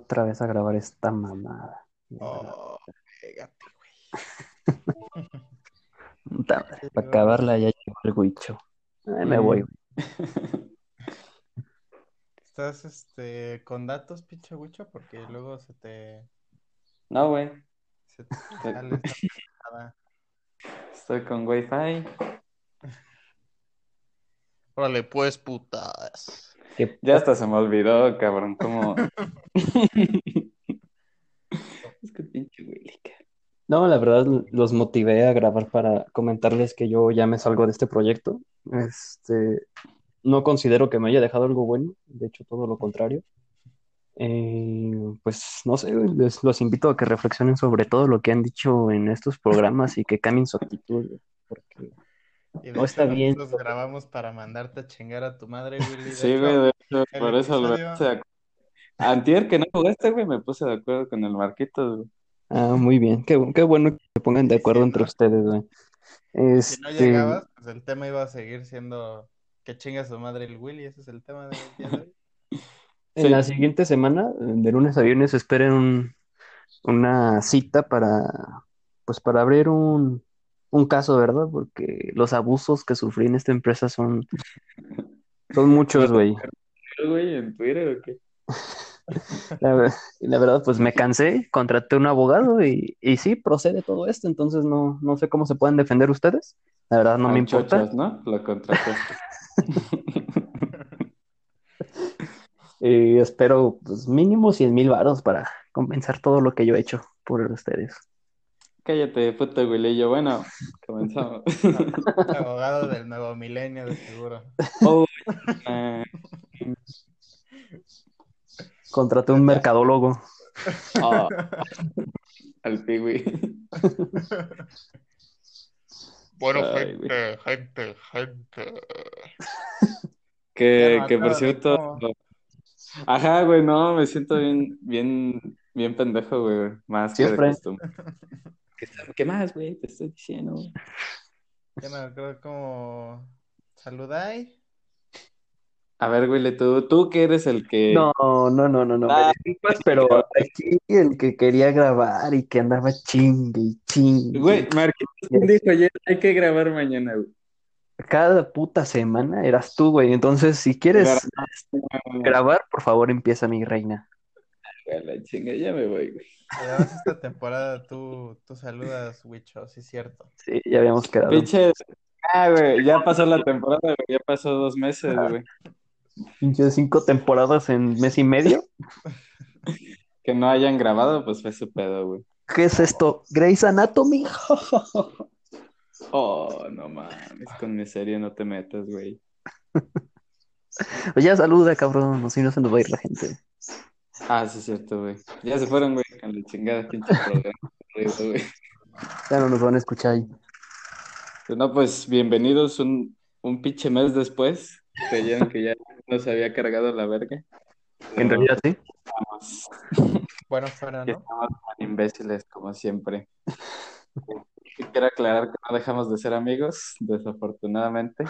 otra vez a grabar esta mamada. Oh, pégate, madre, Para acabarla ya llegó el guicho. Ay, me voy. güey. ¿Estás este, con datos, pinche Wicho? Porque luego se te, No, güey. se te sale esta pendejada. Estoy con Wi-Fi. Órale, pues, putas. Que Ya hasta se me olvidó, cabrón, cómo. Es que pinche cabrón. No, la verdad los motivé a grabar para comentarles que yo ya me salgo de este proyecto. Este, no considero que me haya dejado algo bueno, de hecho todo lo contrario. Eh, pues no sé, les, los invito a que reflexionen sobre todo lo que han dicho en estos programas y que cambien su actitud, porque Y de No hecho, está bien. nosotros grabamos para mandarte a chingar a tu madre, Willy. Sí, güey, de hecho, el por eso lo episodio- acuerdo. Antier que no jugaste, güey, me puse de acuerdo con el Marquitos, güey. ah, muy bien, qué, qué bueno que se pongan de acuerdo Sí, entre ¿no? ustedes, güey. Si no Este, llegabas, pues el tema iba a seguir siendo que chinga su madre el Willy. Ese es el tema del día de hoy. En Sí. la siguiente semana, de lunes a viernes, esperen un- una cita para, pues para abrir un, un caso, ¿verdad? Porque los abusos que sufrí en esta empresa son, son muchos, güey. güey, en Twitter o qué? La, verdad, pues me cansé, contraté un abogado y, y sí, procede todo esto, entonces no, no sé cómo se pueden defender ustedes. La verdad, no me importa. Chochas, ¿no? Lo contrataste. Y espero, pues mínimo 100 mil varos para compensar todo lo que yo he hecho por ustedes. Cállate, puto Willy. Bueno, comenzamos. Abogado del nuevo milenio, de seguro. Oh, eh, Contraté un mercadólogo. oh, al Piwi. Bueno, Ay, gente, gente, gente. Que, que por cierto. Ajá, güey, no, me siento bien, bien, bien pendejo, güey. Más que de costumbre. ¿Qué, qué más, güey? Te estoy diciendo, güey. Ya no me acuerdo cómo saludáis. A ver, güey, tú, tú que eres el que. No, no, no, no, no. Ah, disculpas, pero aquí el que quería grabar y que andaba chingue y chingue. Güey, Marquitos dijo ayer, hay que grabar mañana, güey. Cada puta semana eras tú, güey. Entonces, si quieres grabar, por favor, empieza mi reina. A la chinga, ya me voy, güey. Además, esta temporada tú, tú saludas, Wicho, sí es cierto. Sí, ya habíamos quedado. Pinche. Ah, güey, ya pasó la temporada, güey, ya pasó dos meses, güey. Pinche cinco temporadas en mes y medio. Que no hayan grabado, pues fue su pedo, güey. ¿Qué es esto? Grey's Anatomy. Oh, no mames, con mi serie no te metas, güey. Pues ya saluda, cabrón. Si no se nos va a ir la gente. Ah, sí es cierto, güey. Ya se fueron, güey, con la chingada pinche programa. güey. Ya no nos van a escuchar ahí. Pues no, pues bienvenidos un, un pinche mes después. Creyeron que ya nos había cargado la verga. En realidad sí. Estamos, Bueno, fuera, que ¿no? estamos tan imbéciles como siempre. Quiero aclarar que no dejamos de ser amigos, desafortunadamente.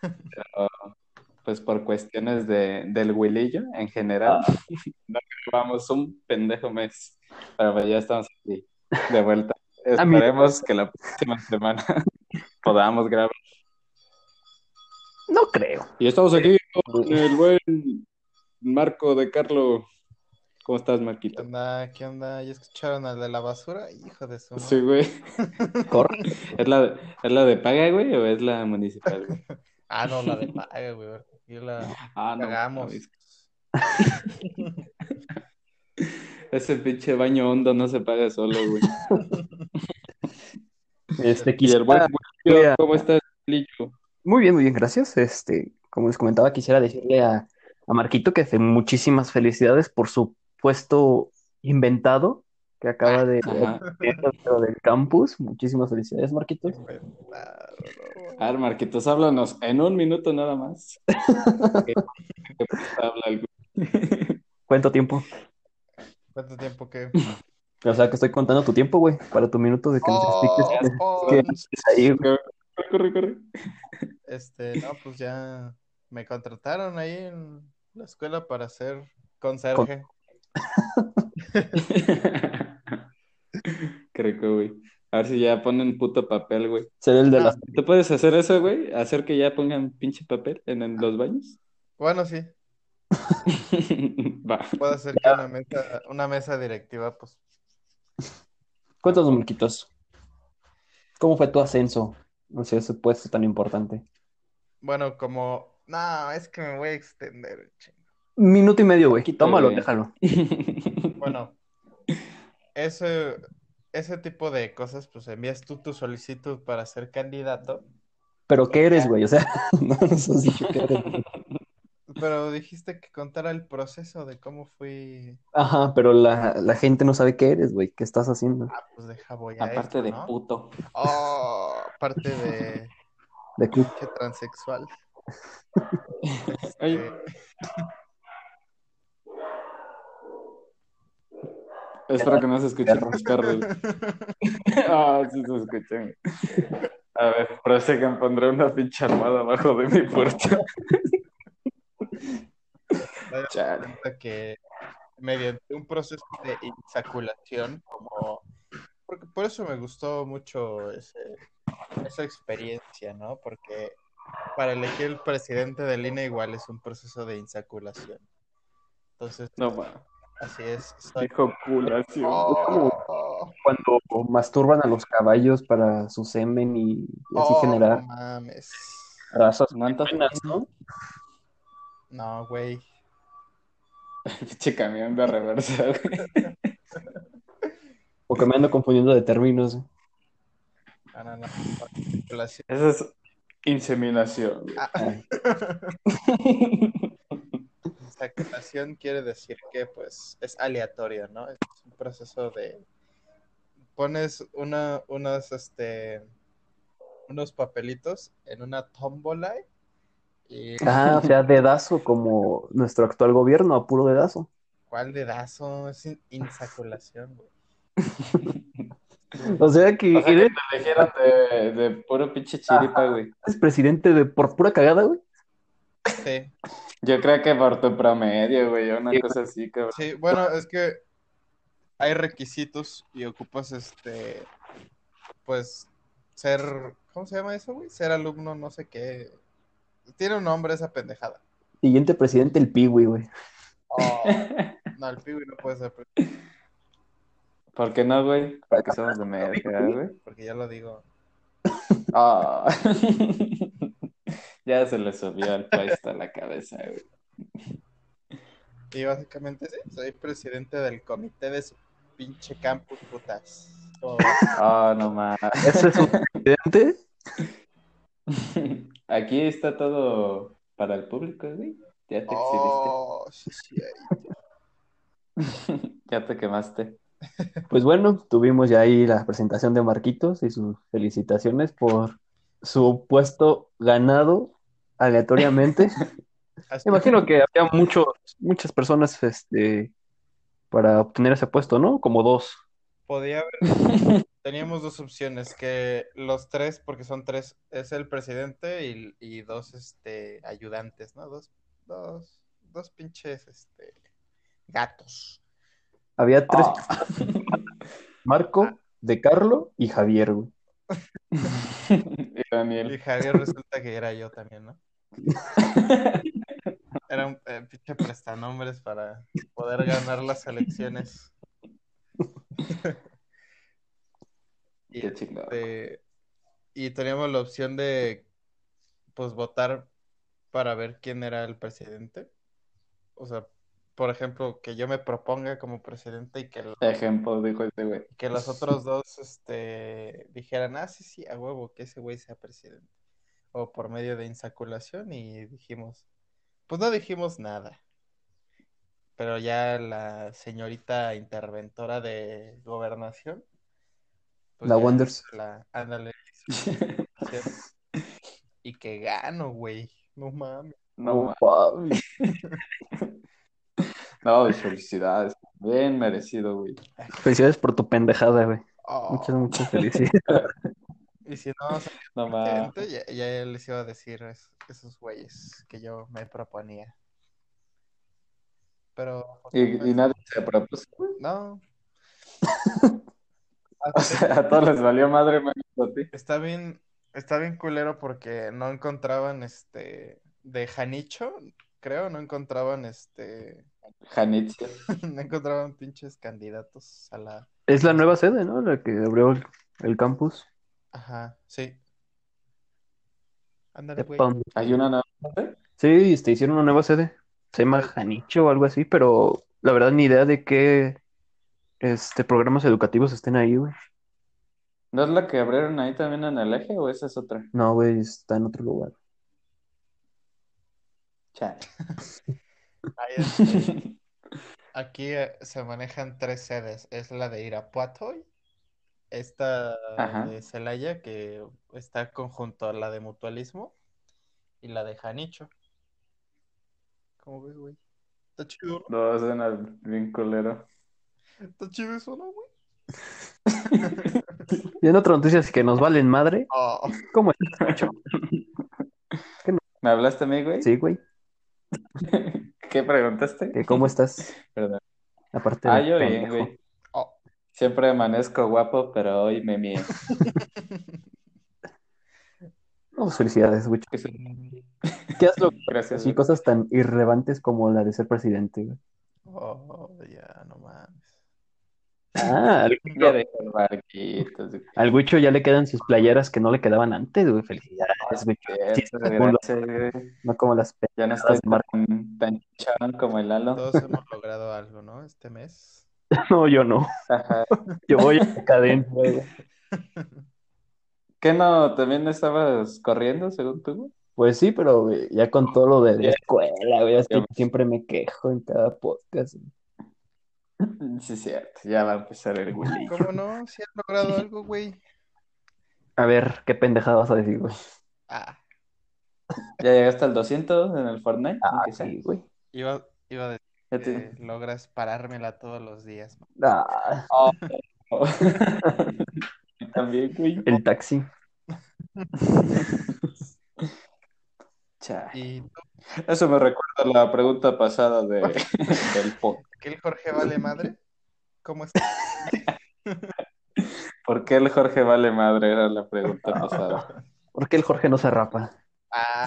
Pero, pues por cuestiones de, del Willillo en general, no grabamos un pendejo mes. Pero pues ya estamos aquí, de vuelta. Amigos. Esperemos que la próxima semana podamos grabar. No creo. Y estamos aquí con el buen Marco de Carlo. ¿Cómo estás, ¿Qué Marquito? onda? ¿Qué onda? ¿Ya escucharon al de la basura? Hijo de su Sí, madre. güey. Corre. ¿Es la, ¿Es la de paga, güey, o es la municipal, güey? Ah, no, la de paga, güey. Yo la Ah, no. cagamos. mames. Ese pinche baño hondo no se paga solo, güey. Este, Y quisiera- buen ¿cómo estás, Lillo? Muy bien, muy bien, gracias. Este, como les comentaba, quisiera decirle a, a Marquito que fe- muchísimas felicidades por su puesto inventado que acaba de dentro del campus. Muchísimas felicidades, Marquitos. A ver, Marquitos, háblanos en un minuto nada más. ¿Qué, qué habla el güey? ¿Cuánto tiempo? ¿Cuánto tiempo que? O sea, que estoy contando tu tiempo, güey, para tu minuto de que nos Oh, expliques oh, qué haces ahí, güey. Corre, corre, corre. Este, no, pues ya me contrataron ahí en la escuela para ser conserje. Creo que, güey. A ver si ya ponen puto papel, güey. Seré el de Ah. las... ¿Tú puedes hacer eso, güey? ¿Hacer que ya pongan pinche papel en, en los baños? Bueno, sí. Va. Puedo hacer que una mesa, una mesa directiva, pues, Cuéntanos, Marquitos. ¿Cómo fue tu ascenso hacia ese puesto tan importante? bueno, como, no, es que me voy a extender, chingo. Minuto y medio, güey. Tómalo, déjalo. Bueno, ese, ese tipo de cosas, pues envías tú tu solicitud para ser candidato, ¿Pero qué eres, güey? O sea, no nos has dicho qué eres. pero dijiste que contara el proceso de cómo fui, Ajá, pero la, la gente no sabe qué eres, güey. ¿Qué estás haciendo? ah, pues deja voy a Aparte esto, de ¿no? puto. Oh, parte de De que transexual. Oye, espero que no se escuchen los carros. Ah, sí se escuchan. A ver, prosigan, pondré una pinche almohada abajo de mi puerta. Chale. que mediante un proceso de insaculación, como porque por eso me gustó mucho ese- esa experiencia, ¿no? Porque para elegir el presidente del INE igual es un proceso de insaculación. Entonces, No, ma. Así es. Soy... Dijo culación. Oh, Cuando masturban a los caballos para su semen y, y así oh, generar no mames. razas ¿Mantas? ¿no? No, güey. Pinche camión de reversa, güey. Porque me ando confundiendo de términos. No, no, no. Insaculación. Esa es inseminación. güey. Ah, Insaculación quiere decir que pues es aleatorio, ¿no? Es un proceso de pones una, unos este unos papelitos en una tómbola y Ah, o sea, dedazo como nuestro actual gobierno, a puro dedazo. ¿cuál dedazo? Es in- insaculación, güey. O sea que O sea, que te eligieron de, de puro pinche chiripa, güey. eres presidente de por pura cagada, güey. Sí, Yo creo que por tu promedio, güey, una cosa así, cabrón. sí, bueno, es que hay requisitos y ocupas este pues ser ¿cómo se llama eso, güey? Ser alumno, no sé qué. Tiene un nombre esa pendejada. Siguiente presidente, el Piwi, güey. Oh, no, el piwi no puede ser presidente, ¿Por qué no, güey? Porque somos de México, güey. porque ya lo digo. Ah. Ya se le subió al puesto a la cabeza, güey. Y básicamente sí, soy presidente del comité de su pinche campus, putas. Oh, Ah, no más. Ese es un presidente. Aquí está todo para el público, güey. Ya te exhibiste. oh, sí, sí, ahí. Ya te quemaste. Pues bueno, tuvimos ya ahí la presentación de Marquitos y sus felicitaciones por su puesto ganado aleatoriamente. Me imagino que había muchos, muchas personas este, para obtener ese puesto, ¿no? Como dos. Podía haber. Teníamos dos opciones, que los tres, porque son tres, es el presidente y, y dos este, ayudantes, ¿no? Dos, dos, dos pinches este, gatos. Había tres, Ah. Marco, De Carlo y Javier. Y Y Daniel. Javier resulta que era yo también, ¿no? Era un eh, pinche prestanombres para poder ganar las elecciones. y, Qué chingado. este, y teníamos la opción de pues votar para ver quién era el presidente. O sea, por ejemplo, que yo me proponga como presidente y que, el- Ejemplo, dijo este güey. que los otros dos este, dijeran, ah, sí, sí, a huevo, que ese güey sea presidente. O por medio de insaculación y dijimos, pues no dijimos nada. Pero ya la señorita interventora de gobernación, pues La Wonders. la, ándale, y que gano, güey. No mames. No, ma- papi. no, felicidades. Bien merecido, güey. Felicidades por tu pendejada, güey. Oh, Muchas, muchas felicidades. Y si no, No ya, ya les iba a decir es- esos güeyes que yo me proponía. pero Y, y nadie se propuso. no. O sea, a todos les valió madre menos a ti. Está bien, está bien culero porque no encontraban este de Janicho, creo, no encontraban este, Janitzio. no encontraban pinches candidatos a la, Es la nueva sede, ¿no? La que abrió el, el campus. Ajá, sí. Ándale, güey. Hay una nueva. Sí, este, hicieron una nueva sede. Se llama Janicho o algo así, pero la verdad ni idea de qué este, programas educativos estén ahí, güey. ¿No es la que abrieron ahí también en el eje o esa es otra? No, güey, está en otro lugar. Chale. Ahí, este, Aquí eh, se manejan tres sedes. Es la de Irapuato, esta Ajá. de Celaya, que está conjunto a la de Mutualismo, y la de Janicho. ¿Cómo ves, güey? Está chido, ¿no? No, suena bien culero. Está chido eso, ¿no, güey? Y en otras noticias que nos valen madre, Oh, ¿cómo estás, Nacho? ¿Me hablaste a mí, güey? Sí, güey, ¿Qué preguntaste? ¿cómo estás? Perdón. Aparte Ah, yo bien, güey. Oh. Siempre amanezco guapo, pero hoy me mío. No, pues, felicidades, güey. ¿Qué has logrado? Gracias. Güey. cosas tan irrelevantes como la de ser presidente, güey. Oh, ya, no mames. Ah, al, güey. al Huicho ya le quedan sus playeras que no le quedaban antes, güey. Felicidades. Sí, gracias, güey. no como las Ya no Marco. tan, tan como el Lalo. Todos hemos logrado algo, ¿no? Este mes. No, yo no. Ajá. Yo voy a cadencia, güey. ¿Qué no? ¿También estabas corriendo, según tú? güey? Pues sí, pero güey, ya con todo lo de la escuela, güey, es que Ya. siempre me quejo en cada podcast. Sí, cierto. Ya va a empezar el Willy. ¿Cómo no? Si has logrado algo, güey. A ver, qué pendejada vas a decir, güey. Ah, ¿Ya llegaste al 200 en el Fortnite? Ah, Aunque sea. sí, güey. iba, iba a decir Logras parármela todos los días. Ah, Oh. También, güey. el taxi. Y Eso me recuerda a la pregunta pasada de, del podcast. ¿que el Jorge vale madre? ¿Cómo estás? ¿Por qué el Jorge vale madre? Era la pregunta pasada. ¿Por qué el Jorge no se rapa? Ah,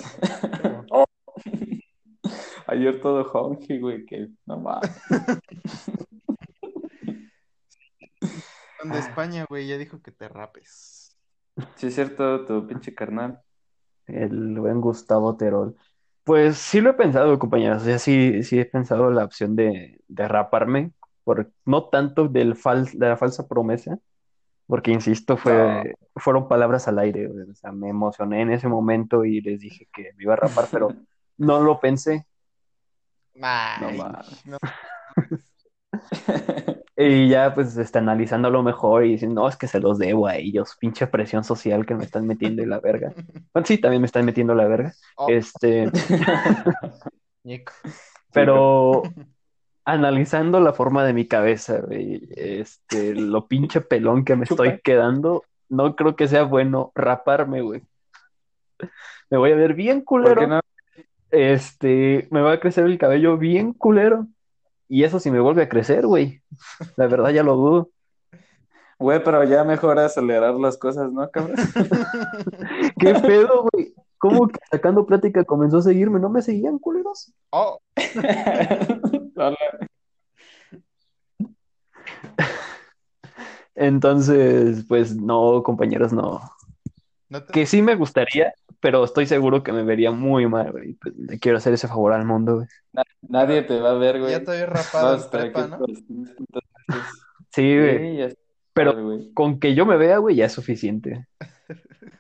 Ayer todo honky, güey, que no mames. de España, güey, ya dijo que te rapes. Sí, es cierto, tu pinche carnal. El buen Gustavo Terol. Pues sí lo he pensado, compañeros. O sea, sí, sí he pensado la opción de, de raparme, por, no tanto del fal, de la falsa promesa, porque insisto, fue, fueron palabras al aire. güey. O sea, me emocioné en ese momento y les dije que me iba a rapar, pero no lo pensé. Ay, No. Y ya, pues, está analizándolo mejor y diciendo, no, es que se los debo a ellos, pinche presión social que me están metiendo en la verga. Bueno, sí, también me están metiendo en la verga. Oh, Este, pero analizando la forma de mi cabeza, este, lo pinche pelón que me Chupa. estoy quedando, no creo que sea bueno raparme, güey. Me voy a ver bien ¿Por culero. no? Este, me va a crecer el cabello bien culero. Y eso si me vuelve a crecer, güey. La verdad ya lo dudo. Güey, pero ya mejor acelerar las cosas, ¿no, cabrón? ¿Qué pedo, güey? ¿Cómo que sacando plática comenzó a seguirme? ¿No me seguían, culeros? Oh. Entonces, pues no, compañeros, no. No te... Que sí me gustaría, pero estoy seguro que me vería muy mal, güey. Pues, le quiero hacer ese favor al mundo, güey. Nadie te va a ver, güey. Ya te había rapado en prepa, ¿no? por los 500 pesos. Sí, güey. Sí, ya está, Pero güey. con que yo me vea, güey, ya es suficiente.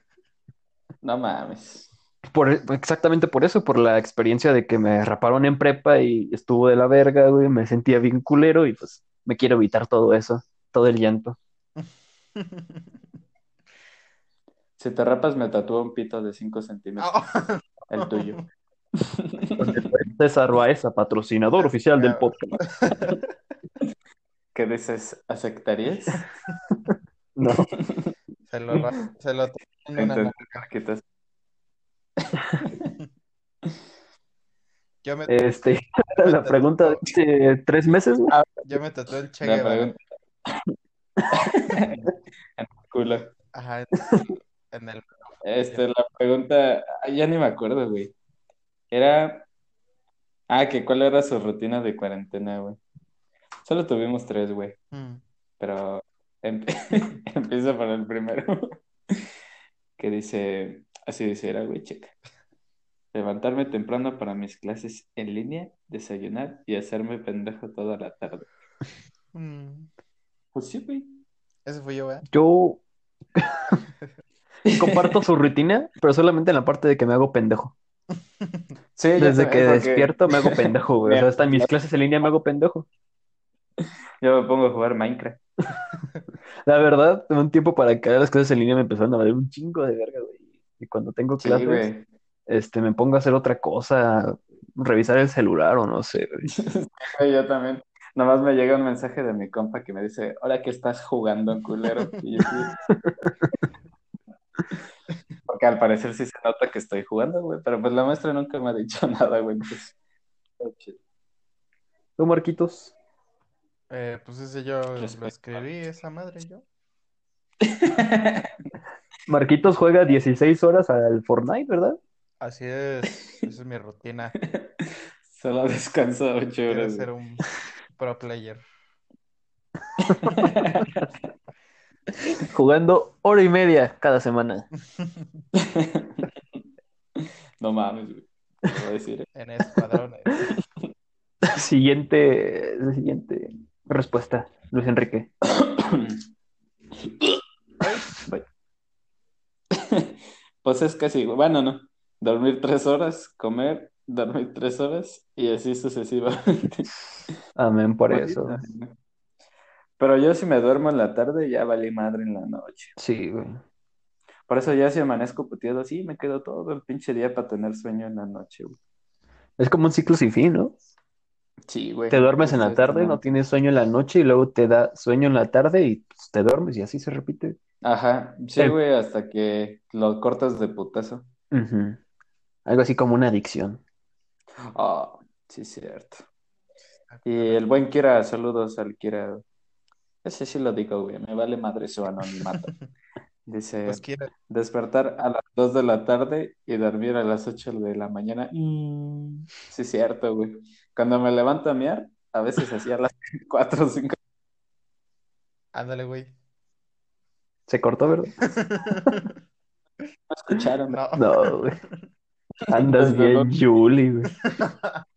No mames. Por, exactamente por eso, por la experiencia de que me raparon en prepa y estuvo de la verga, güey. Me sentía bien culero y pues me quiero evitar todo eso, todo el llanto. Si te rapas, me tatúo un pito de 5 centímetros. Oh. El tuyo. César Baeza, patrocinador oficial del podcast. ¿Qué dices? ¿Aceptarías? No, Se lo, se lo tengo en una Entonces. Marquitos. Yo me, Este, la pregunta de hace tres meses, güey. yo me tatué el Che La Guevara. pregunta. En el culo. Ajá, en el... Este, la pregunta, ya ni me acuerdo, güey. Era, ah, que cuál era su rutina de cuarentena, güey. Solo tuvimos tres, güey, Mm. pero em- empiezo por el primero, que dice, así dice, era, güey, checa. Levantarme temprano para mis clases en línea, desayunar y hacerme pendejo toda la tarde. Mm. Pues sí, güey. Ese fui yo, ¿verdad? Yo comparto su rutina, pero solamente en la parte de que me hago pendejo. Sí, Desde que porque despierto me hago pendejo, güey. O sea, hasta en mis clases en línea me hago pendejo. Yo me pongo a jugar Minecraft. La verdad, un tiempo para acá las clases en línea me empezaron a valer un chingo de verga, güey. Y cuando tengo clases, este, me pongo a hacer otra cosa, revisar el celular o no sé, güey. Yo también. Nomás me llega un mensaje de mi compa que me dice, ahora que estás jugando, culero. Y yo sí. Porque al parecer sí se nota que estoy jugando, güey. Pero pues la maestra nunca me ha dicho nada, güey. Entonces, chido. ¿Tú, Marquitos? Eh, pues ese yo lo escribí, esa madre yo. Marquitos juega 16 horas al Fortnite, ¿verdad? Así es, esa es mi rutina. Solo descanso ocho Quiero horas. ser un pro player. Jugando hora y media cada semana. No mames, güey. Te voy a decir, ¿eh? En escuadrones. Siguiente, siguiente respuesta, Luis Enrique. Bye. Pues es casi, bueno, no. Dormir tres horas, comer, dormir tres horas y así sucesivamente. Amén por eso. Pero yo si me duermo en la tarde ya valí madre en la noche. Sí, güey. Por eso ya si amanezco puteado así, me quedo todo el pinche día para tener sueño en la noche, güey. Es como un ciclo sin fin, ¿no? Sí, güey. Te duermes en la tarde, no- tienes sueño en la noche y luego te da sueño en la tarde y pues, te duermes y así se repite. Ajá, sí, El- güey, hasta que lo cortas de putazo. Algo así como una adicción. Ah, sí, cierto. Y el buen Kira, saludos al Kira. Ese sí lo digo, güey, me vale madre su anonimato. Dice, Pues quiero. despertar a las 2 de la tarde y dormir a las 8 de la mañana. Mm, sí, cierto, güey. Cuando me levanto a miar, a veces hacía las 4 o 5. Ándale, güey. ¿Se cortó, verdad? No escucharon. No. No, güey. Andas bien, Julie, güey.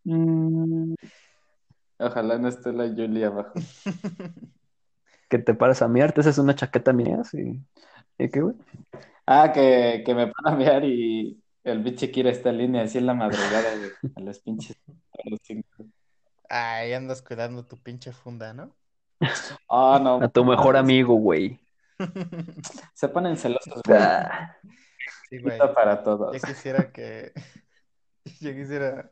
Mm, Ojalá no esté la Julia abajo. Que te paras a miar, te haces una chaqueta mía, sí. ¿Y qué, güey? Ah, que, que me van a miar y el biche Kira está en línea así en la madrugada, güey. A las pinches. a las cinco. Ay, andas cuidando tu pinche funda, ¿no? Ah, no. A tu mejor amigo, güey. Se ponen celosos, güey. Ah, Sí, güey. Para todos. Ya quisiera que. Ya quisiera.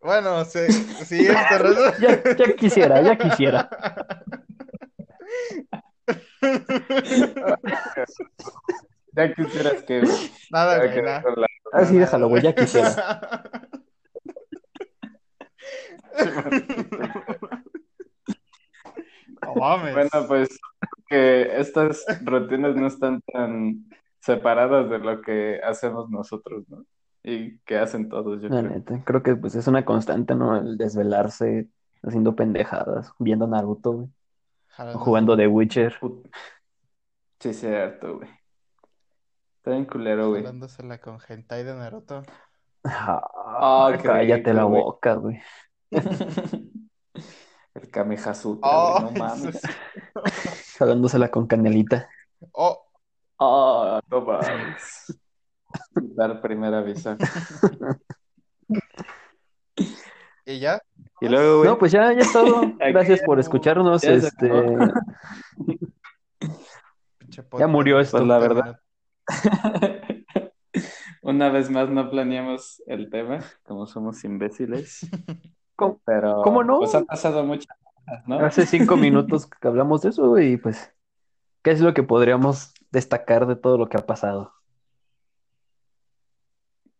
Bueno, sí, razón. ya, ya quisiera, ya quisiera. Ya quisieras que. Nada, ya güey, que- nada. la- Ah, déjalo, güey, ya quisiera. No mames. Bueno, pues que estas rutinas no están tan separadas de lo que hacemos nosotros, ¿no? Y que hacen todos, yo La creo. neta, creo que pues es una constante, ¿no? El desvelarse, haciendo pendejadas, viendo Naruto, güey. O Jalando- jugando The Witcher. Sí, cierto, güey. Está bien culero, güey. Jalándosela con hentai de Naruto. Ah, qué cállate rico, la güey. boca, güey. El Kameha Sutra, Oh, güey, no mames. eso Jalándosela con canelita. Oh, Ah, no mames. Dar primer aviso. ¿y ya? Y luego, güey, No, pues ya, ya es todo. Gracias ya por no- escucharnos. ya Este, acabó. Pinche Ya murió esto. Pues la 30 verdad. una vez más no planeamos el tema, como somos imbéciles. ¿Cómo, Pero ¿Cómo no? pues ha pasado muchas cosas, ¿no? Hace cinco minutos que hablamos de eso y pues, ¿qué es lo que podríamos destacar de todo lo que ha pasado?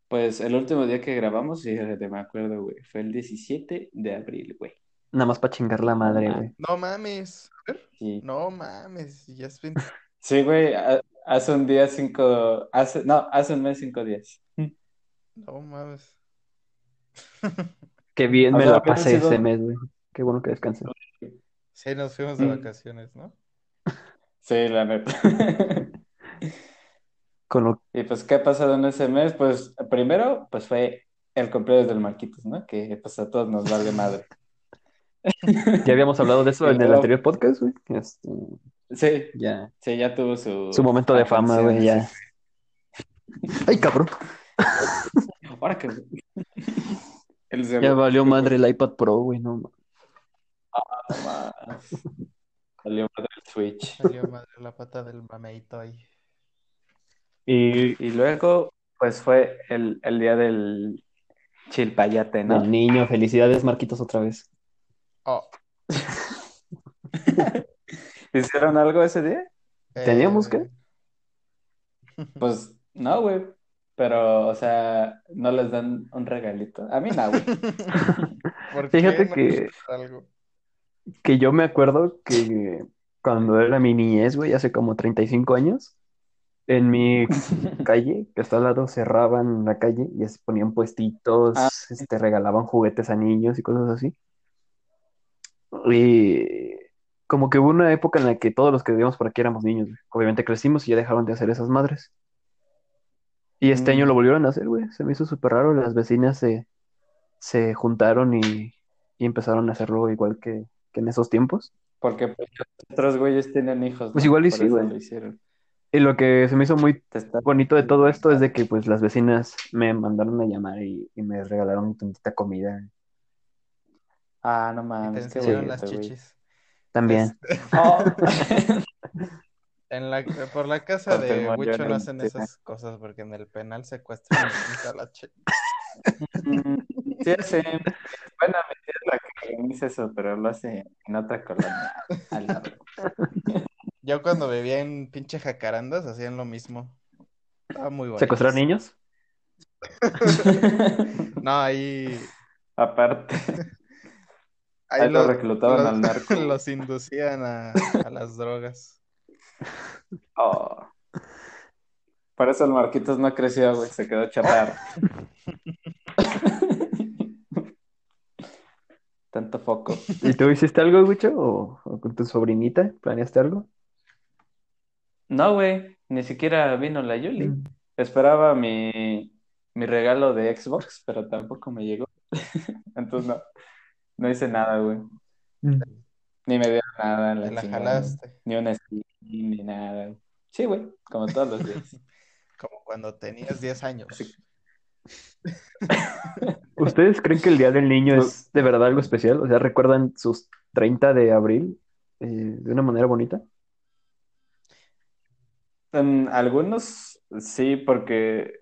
Pues el último día que grabamos, sí, te me acuerdo, güey. Fue el 17 de abril, güey. Nada más para chingar la madre, güey. No mames. A ver, Sí, No mames. Ya es 20. sí, güey. ha- Hace un día cinco. Hace, no, hace un mes cinco días. No mames. Qué bien O me sea, la pasé sido- ese mes, güey. Qué bueno que descansé. Sí, nos fuimos de Mm. vacaciones, ¿no? Sí, la neta. Con lo Y pues, ¿qué ha pasado en ese mes? Pues, primero, pues fue el cumpleaños del Marquitos, ¿no? Que pues a todos nos vale madre. ya habíamos hablado de eso en el anterior podcast, güey. Este, Sí, ya. sí, ya tuvo su... Su momento de fama, güey, ya. Ay, cabrón. Ahora que... El Ya valió madre el iPad Pro, güey, no. ma- Más. Salió madre el Switch. Salió madre la pata del mameito ahí. Y Y luego, pues fue el, el día del chilpayate, ¿no? el niño, felicidades, Marquitos, otra vez. Oh, ¿Hicieron algo ese día? ¿Teníamos eh, qué? Pues no, güey. Pero, o sea, no les dan un regalito. A mí no, güey. ¿Por qué Fíjate que- algo? Que yo me acuerdo que cuando era mi niñez, güey, hace como 35 años, en mi calle, que está al lado, cerraban la calle y se ponían puestitos, Ah. este, regalaban juguetes a niños y cosas así. Y como que hubo una época en la que todos los que vivíamos por aquí éramos niños, güey. Obviamente crecimos y ya dejaron de hacer esas madres. Y este Mm. año lo volvieron a hacer, güey. Se me hizo súper raro. Las vecinas se, se juntaron y, y empezaron a hacerlo igual que, que en esos tiempos. Porque pues, otros güeyes tienen hijos, Pues ¿no? igual y Por sí, eso güey. lo hicieron. Y lo que se me hizo muy bonito de todo esto es de que pues las vecinas me mandaron a llamar y, y me regalaron tantita comida Ah, no Y te mames, enseñaron las güey. chichis. también. Oh. en la, por la casa de Huicho no hacen sí. esas cosas porque en el penal secuestran a la chi- Mm, Sí, sí. Bueno, mi tía es la que organiza eso, pero lo hace en otra colonia. al lado. Yo cuando vivía en pinche jacarandas hacían lo mismo. Estaba muy bonito. ¿Secuestrar niños? No, ahí, Aparte, ahí ahí lo los, reclutaban los- al narco. los inducían a, a las drogas. Oh. Por eso el Marquitos no creció, güey, se quedó chaparro. Tanto foco. ¿Y tú hiciste algo, Wicho? ¿O, o con tu sobrinita? ¿Planeaste algo? No, güey, ni siquiera vino la Yuli. Mm. Esperaba mi, mi regalo de Xbox, pero tampoco me llegó. Entonces no, no hice nada, güey. Mm. Ni me dieron nada la la chingada. jalaste. Ni una skin, ni nada. Sí, güey, como todos los días. Como cuando tenías 10 años. Sí. ¿Ustedes creen que el Día del Niño es de verdad algo especial? O sea, ¿recuerdan sus 30 de abril eh, de una manera bonita? En algunos sí, porque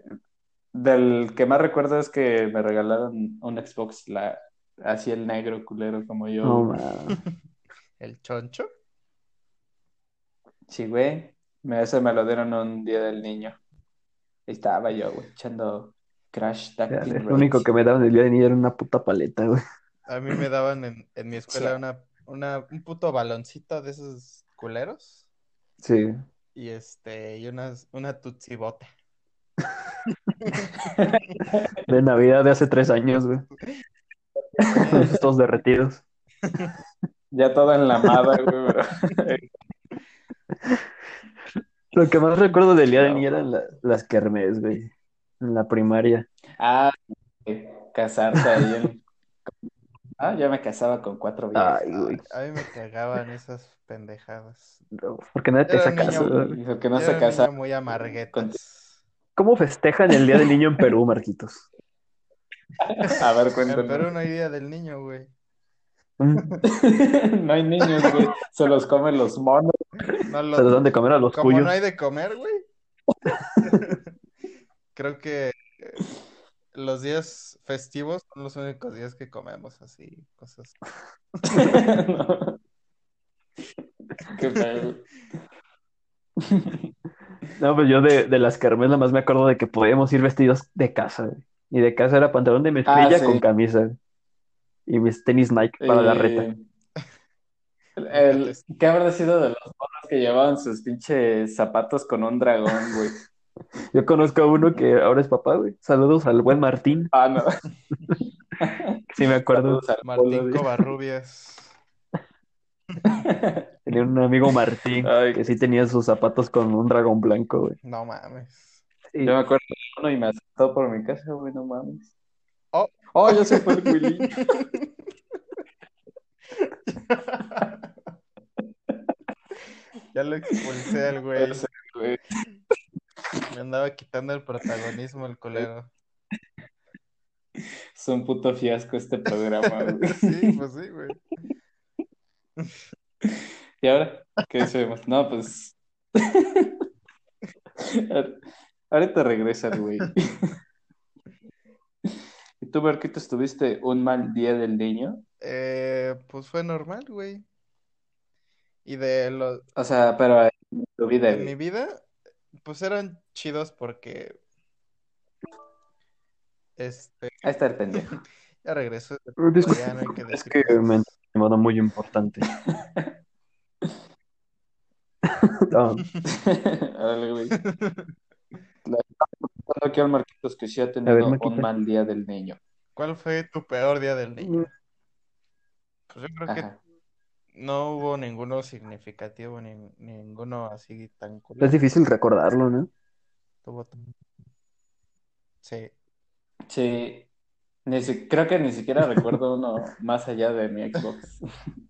del que más recuerdo es que me regalaron un Xbox, la, así el negro culero como yo. No. El choncho. Sí, güey. Me, ese me lo dieron un día del niño. Estaba yo, güey, echando Crash Ya, Tactics Lo único que me daban el Día del Niño era una puta paleta, güey. A mí me daban en, en mi escuela Sí. una, una, un puto baloncito de esos culeros Sí. Y este y unas, una tutsibota. De Navidad de hace tres años, güey. Todos derretidos. Ya toda enlamada, güey. Lo que más recuerdo del Día No. Niño eran la- las kermés, güey. En la primaria. Ah, casarse ahí en... Ah, yo me casaba con cuatro viejas. Ay, güey. A mí me cagaban esas pendejadas. No, porque nadie te Era un niño-. Y porque no Era se un niño casaba. muy amarguetas. ¿Cómo festejan el Día del Niño en Perú, Marquitos? A ver, En cuéntanos. Perú no hay día del niño, güey. Mm, No hay niños, güey. Se los comen los monos. No lo- Se los dan de comer a los Como cuyos. no hay de comer, güey. Creo que eh, los días festivos son los únicos días que comemos así, cosas. Qué feo. No, pues yo de, de las kermés nada más me acuerdo de que podíamos ir vestidos de casa, güey. Y de casa era pantalón de mezclilla Ah, sí. con camisa. güey. Y mis tenis Nike para la reta. El, ¿qué habrá sido de los morros que llevaban sus pinches zapatos con un dragón, güey? Yo conozco a uno que ahora es papá, güey. Saludos al buen Martín. Ah, no. Sí, me acuerdo. Saludos al Martín. Covarrubias. Tenía un amigo Martín Ay. que sí tenía sus zapatos con un dragón blanco, güey. No mames. Sí. Yo me acuerdo de uno y me asustó por mi casa, güey, no mames. Oh. Oh, ya se fue el Willy. Ya lo expulsé al güey. Me andaba quitando el protagonismo el colero. Es un puto fiasco este programa, güey. Sí, pues sí, güey. ¿Y ahora? ¿Qué hacemos? No, pues. Ahorita regresa el güey. ¿Y tú, Marquito, estuviste un mal día del niño? Eh, pues fue normal, güey. Y de los O sea, pero en tu vida, en mi vida, pues eran chidos porque este Ahí está el pendejo. ya regresó. Disculpa, Ya no hay que es que me de modo muy importante. No, Órale, güey. Aquí al Marquitos que sí ha ver, tenido Marquito. un mal día del niño. ¿Cuál fue tu peor día del niño? Mm. Pues yo creo que Ajá. no hubo ninguno significativo ni ninguno así tan es culero. difícil recordarlo, ¿no? Sí. Sí. Ni si- creo que ni siquiera recuerdo uno más allá de mi Xbox.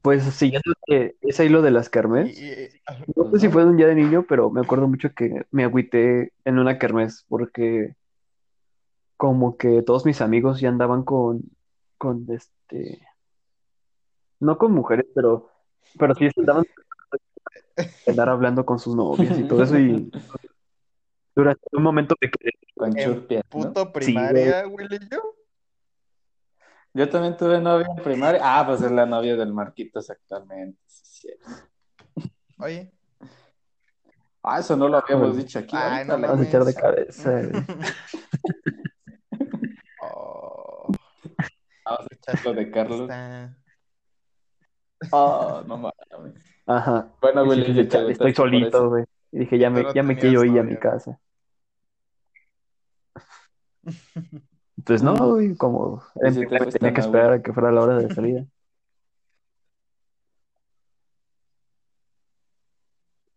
Pues siguiendo ese, ese hilo de las kermés, y- no sé si fue un día de niño, pero me acuerdo mucho que me agüité en una kermés porque como que todos mis amigos ya andaban con, con este, no con mujeres, pero, pero sí andaban andar hablando con sus novias y todo eso y durante un momento me quedé, Con En churpias, ¿no? puto primaria, Willy, yo. Yo también tuve novia en primaria. Ah, pues es la novia del Marquitos actualmente. Sí, sí. Oye. Ah, eso no lo habíamos dicho aquí. Ay, no vamos a echar de cabeza. güey. Oh, Vamos a echar lo de Carlos. está. Oh, no mames. Ajá. Bueno, Y Willy, sí, ¿te chale, estoy solito, güey. Y dije, ya me, ya me quiero ir a mi casa. Pues no, güey, como ¿Y en si te primera fuiste tenía que esperar a que fuera la hora de salida.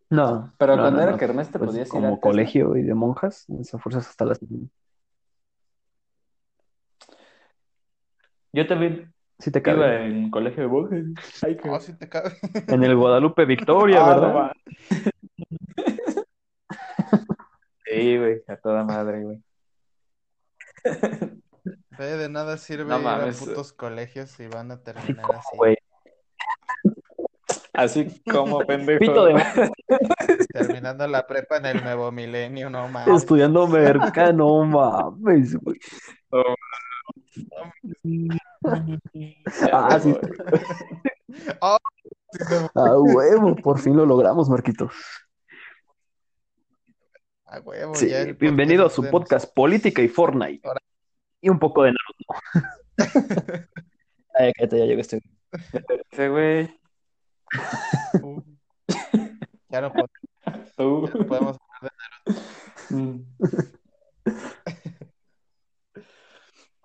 No, Pero no, cuando no, era no. kermés te Pues podías ir como colegio y de monjas, esas fuerzas hasta las... Yo también Sí te iba cabe. en colegio de monjas. Ay, qué- Oh, sí te cabe. En el Guadalupe Victoria, Ah, no ¿verdad? Sí, güey, a toda madre, güey. De nada sirve No ir a putos colegios y van a Así terminar como, así. güey. Así como pendejo. Pito de Terminando la prepa en el nuevo milenio, no mames. estudiando merca, no mames, güey. Ah, sí. Oh, sí, no. A huevo, por fin lo logramos, Marquitos. A huevo, Sí, ya bienvenido a su de podcast Política y Fortnite. Ahora. Y un poco de Naruto. Ay, cállate, ya llegó este. Ese güey. nosotros. Ya no podemos, ya no podemos hablar de Mm.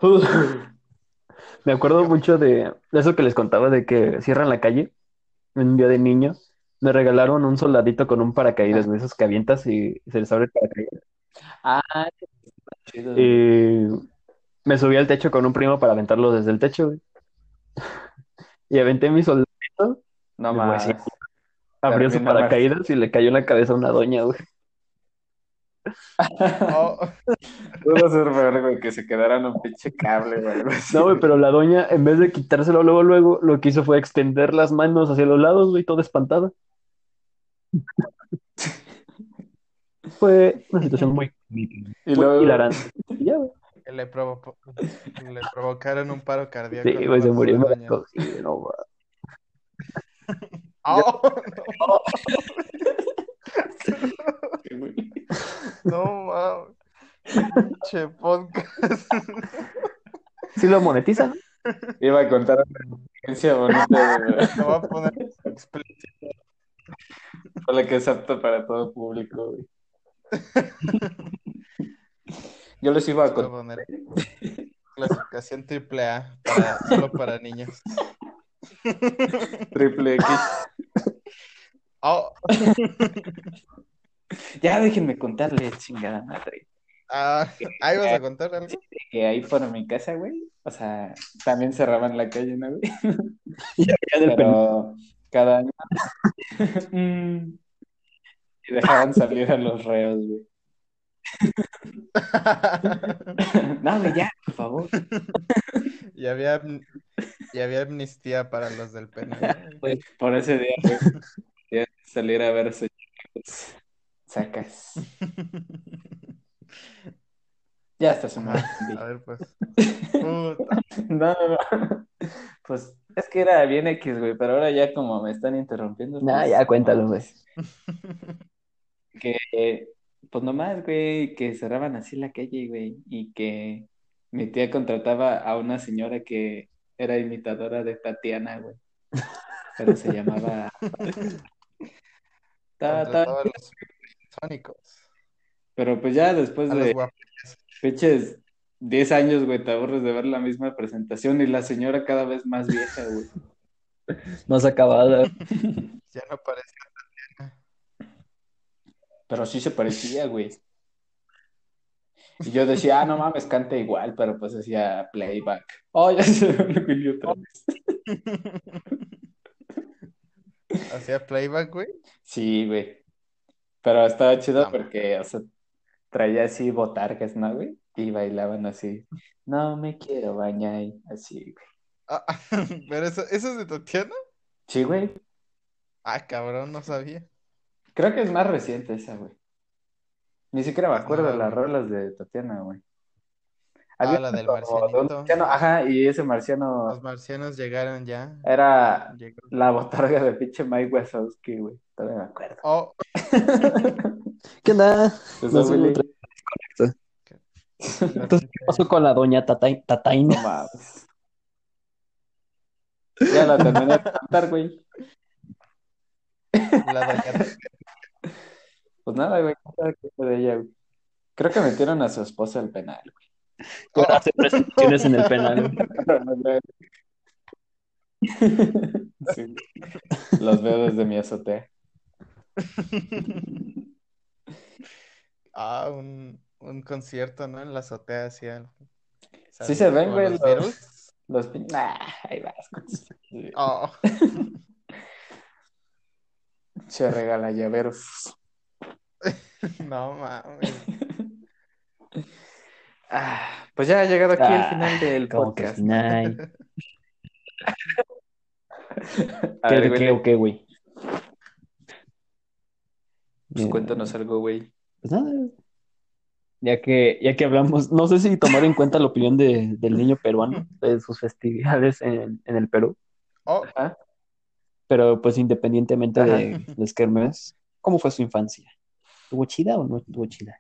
Me acuerdo mucho de, de eso que les contaba de que cierran la calle en un día de niño. Me regalaron un soldadito con un paracaídas, de esos que avientas y se les abre el paracaídas. Ah, chido. Y me subí al techo con un primo para aventarlo desde el techo, güey. Y aventé mi soldadito, No más. sí, abrió su paracaídas y le cayó en la cabeza a una doña, güey. Oh, Pudo ser peor, güey, que se quedara en un pinche cable, güey. No, güey, pero la doña, en vez de quitárselo luego, luego, lo que hizo fue extender las manos hacia los lados, güey, toda espantada. Fue una situación muy, Y muy luego, hilarante. Y ya, le, provo- le provocaron un paro cardíaco. Sí, güey, se murió. cogí, no, güey. Oh, güey. No mames. Pinche podcast. ¿Sí lo monetizan? Iba a contar una experiencia bonita, Lo voy a poner explícito. Por la que es apta para todo público, güey. Yo les iba a contar. poner clasificación triple A para, solo para niños. Triple X. Oh, Ya déjenme contarle, chingada madre. ah, ¿ahí vas a contar algo? Que ahí por mi casa, güey. O sea, también cerraban la calle, ¿no, güey? Ya, ya del penal. Pero cada año. Mm. Y dejaban salir a los reos, güey. No, güey, ya, por favor. Y había, y había amnistía para los del penal. Pues, por ese día, güey. Salir a ver señores. Sacas. Ya está su madre. A ver, pues. Puta. No, no, no. Pues es que era bien X, güey, pero ahora ya como me están interrumpiendo. Nah, pues, ya cuéntalo, güey. Que, pues nomás, güey, que cerraban así la calle, güey, y que mi tía contrataba a una señora que era imitadora de Tatiana, güey. Pero se llamaba Ta- ta- los sónicos. Pero pues ya después A los de guapos. Pinches 10 años, güey, te aburres de ver la misma presentación y la señora cada vez más vieja, güey. Más acabada. Ya no parece. Pero sí se parecía, güey. Y yo decía, ah, no mames, canta igual, pero pues hacía playback. Oh, ya se me olvidó otra vez. Hacía playback, güey. Sí, güey. Pero estaba chido No. porque, o sea, traía así botargas, ¿no, güey? Y bailaban así. No me quiero bañar, así, güey. Ah, pero eso, ¿eso es de Tatiana? Sí, güey. Ah, cabrón, no sabía. Creo que es más reciente esa, güey. Ni siquiera me acuerdo de No, las rolas de Tatiana, güey. Ah, Había la del marcianito. marciano, ajá, y ese marciano Los marcianos llegaron ya. era Llegó. la botarga de pinche Mike Wazowski, güey. Todavía me acuerdo. Oh, ¿Qué onda? Pues, No Entonces, ¿qué pasó con la doña Tatai- no Tataina? mames. Ya la terminé de cantar, güey. la doña. Pues nada, güey. nada que ver de ella, güey. Creo que metieron a su esposa al penal, güey. Presentaciones en el penal. Sí. Los veo desde mi azotea. Ah, un, un concierto, ¿no? En la azotea hacía. Sí se ven, güey, los Beatles. Los pin... Nah, ahí vas. Oh, Se regala llaveros. no mames. Ah, pues ya ha llegado aquí el Ah, final del podcast. final. A ¿Qué, ver, qué, güey, qué, o qué, güey? pues cuéntanos algo, güey. Pues nada. Ya que, ya que hablamos, no sé si tomar en cuenta la opinión de- del niño peruano, de sus festividades en, en el Perú, Oh, Ajá. pero pues independientemente Ajá. de los kermés, ¿cómo fue su infancia? ¿Estuvo chida o no estuvo chida?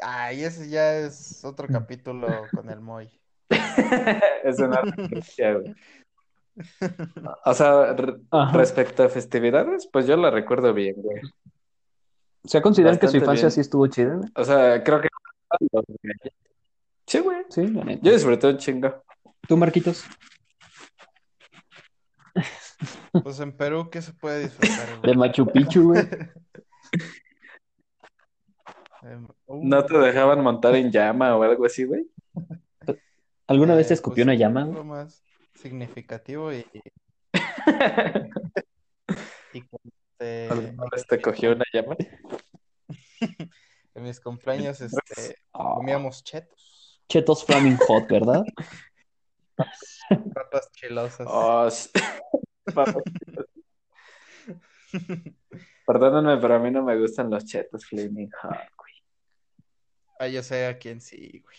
ay, ese ya es otro capítulo con el Moy. Es una güey. O sea, re- Ajá. respecto a festividades, pues yo la recuerdo bien, güey. O sea, ¿consideran que su infancia bien. sí estuvo chida? güey? O sea, creo que... Sí, güey. Sí, la neta. Yo disfruté un chingo. ¿Tú, Marquitos? Pues en Perú, ¿qué se puede disfrutar, De? Machu Picchu, güey. Em, ¿No te dejaban montar en llama o algo así, güey? ¿Alguna vez te eh, escupió pues, una llama? Güey? más significativo y, y este, ¿Alguna vez te cogió una llama? en mis cumpleaños este, Ah, comíamos chetos, Chetos Flaming Hot, ¿verdad? papas chilosas. Oh, sí. Perdónenme, pero a mí no me gustan los chetos Flaming Hot, güey. Ah, yo sé a quién sí, güey.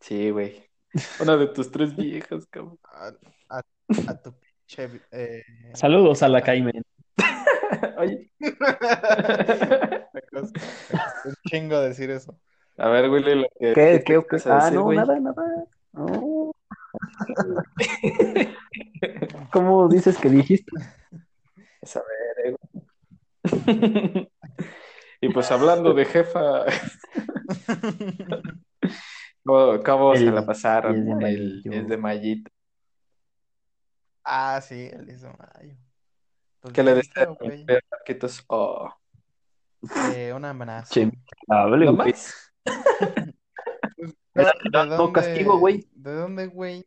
Sí, güey. Una de tus tres viejas, cabrón. A, a- a tu pinche. eh, Saludos a la Caimen. Oye, un chingo decir eso. a ver, Willy, lo que, ¿Qué, qué, qué? Ah, decir, no, güey. nada, nada. No. ¿Cómo dices que dijiste? A ver, eh, güey. Y pues hablando de jefa, ¿cómo, cómo se El la pasaron? 10 de no? El mayo. 10 de mayito. Ah, sí, el 10 de mayo. Pues ¿Qué le güey. Marquitos? Oh, Eh, un amenaza. Che, hable, ¿no güey. ¿De, Es- de no- castigo, güey. ¿De dónde, güey?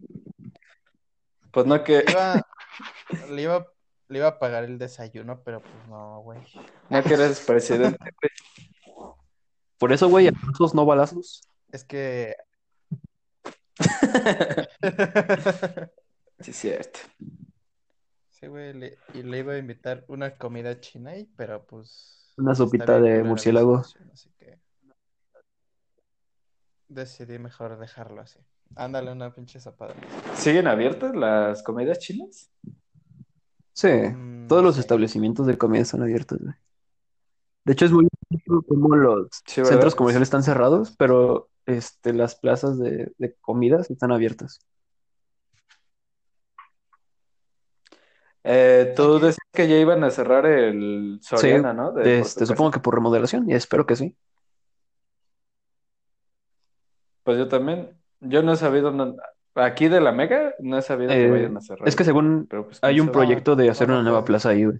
Pues no que, Iba, le iba, le iba a pagar el desayuno, pero pues no, güey. no que eres presidente, güey. Por eso, güey, abrazos, no balazos. Es que Sí, es cierto. Sí, güey, le, y le iba a invitar una comida china, y, pero pues Una está sopita de murciélago. así que decidí mejor dejarlo así. Ándale una pinche murciélago. ¿Siguen abiertas las comidas chinas? Sí, Mm, todos los establecimientos de comida están abiertos, güey. De hecho, es muy como los centros comerciales están cerrados, pero este, las plazas de, de comidas están abiertas. Eh, tú decías que ya iban a cerrar el Soriana, ¿no? De Este, supongo que por remodelación, y espero que sí. Pues yo también. Yo no he sabido. no- Aquí de la Mega no he sabido que Eh, vayan a cerrar. Es que según pues, hay un proyecto de hacer no, una nueva plaza ahí, güey.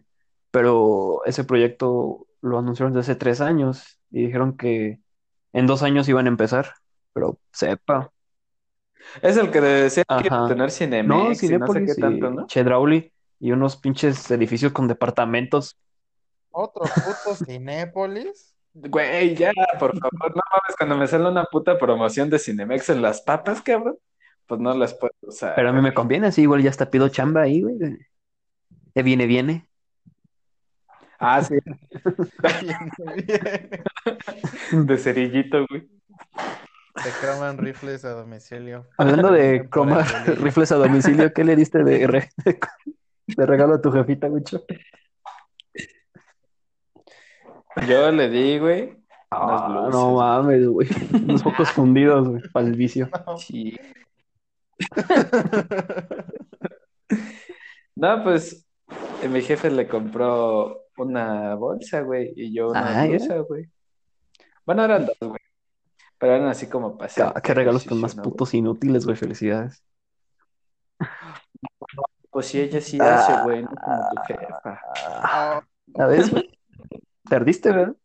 Pero ese proyecto lo anunciaron desde hace tres años y dijeron que en dos años iban a empezar. Pero sepa. Es el que decía que tener No, Cinemex y no sé qué tanto, ¿no? Chedraui y unos pinches edificios con departamentos. Otro puto Cinépolis. Güey, ya, por favor, no mames, cuando me sale una puta promoción de Cinemex en las papas, cabrón, pues no las puedo usar. Pero a mí me conviene, así igual ya hasta pido chamba ahí, güey. Ya viene, viene. Ah, sí, de cerillito, güey. Te croman rifles a domicilio. Hablando de cromar rifles a domicilio, ¿qué le diste de, re- de regalo a tu jefita, Wicho? Yo le di, güey, Ah, no mames, güey. Unos pocos fundidos, güey, para el vicio. No. Sí. No, pues eh, mi jefe le compró una bolsa, güey, y yo una Ah, blusa, güey. Bueno, eran dos, güey. Pero eran así como hacer Ah, qué regalos tan más putos inútiles, güey. Felicidades. Pues sí, ella sí Ah. hace, güey, no como tu jefa. Ah, ¿La ves, güey? Tardiste, ¿verdad?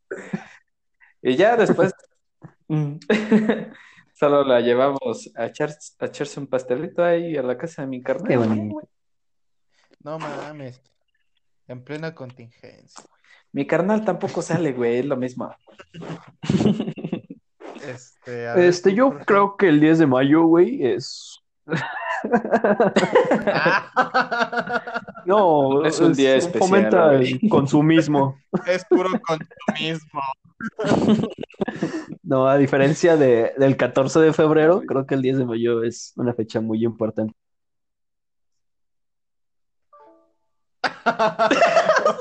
Y ya después mm, solo la llevamos a, echar, a echarse un pastelito ahí a la casa de mi carnal. Qué bonito. no mames. En plena contingencia. Mi carnal tampoco sale, güey, es lo mismo. Este, a ver, Este, yo creo que el 10 de mayo, güey, es. No, Es un día especial, Fomenta güey. el consumismo. Es puro consumismo. No, a diferencia de, del 14 de febrero, creo que el 10 de mayo es una fecha muy importante.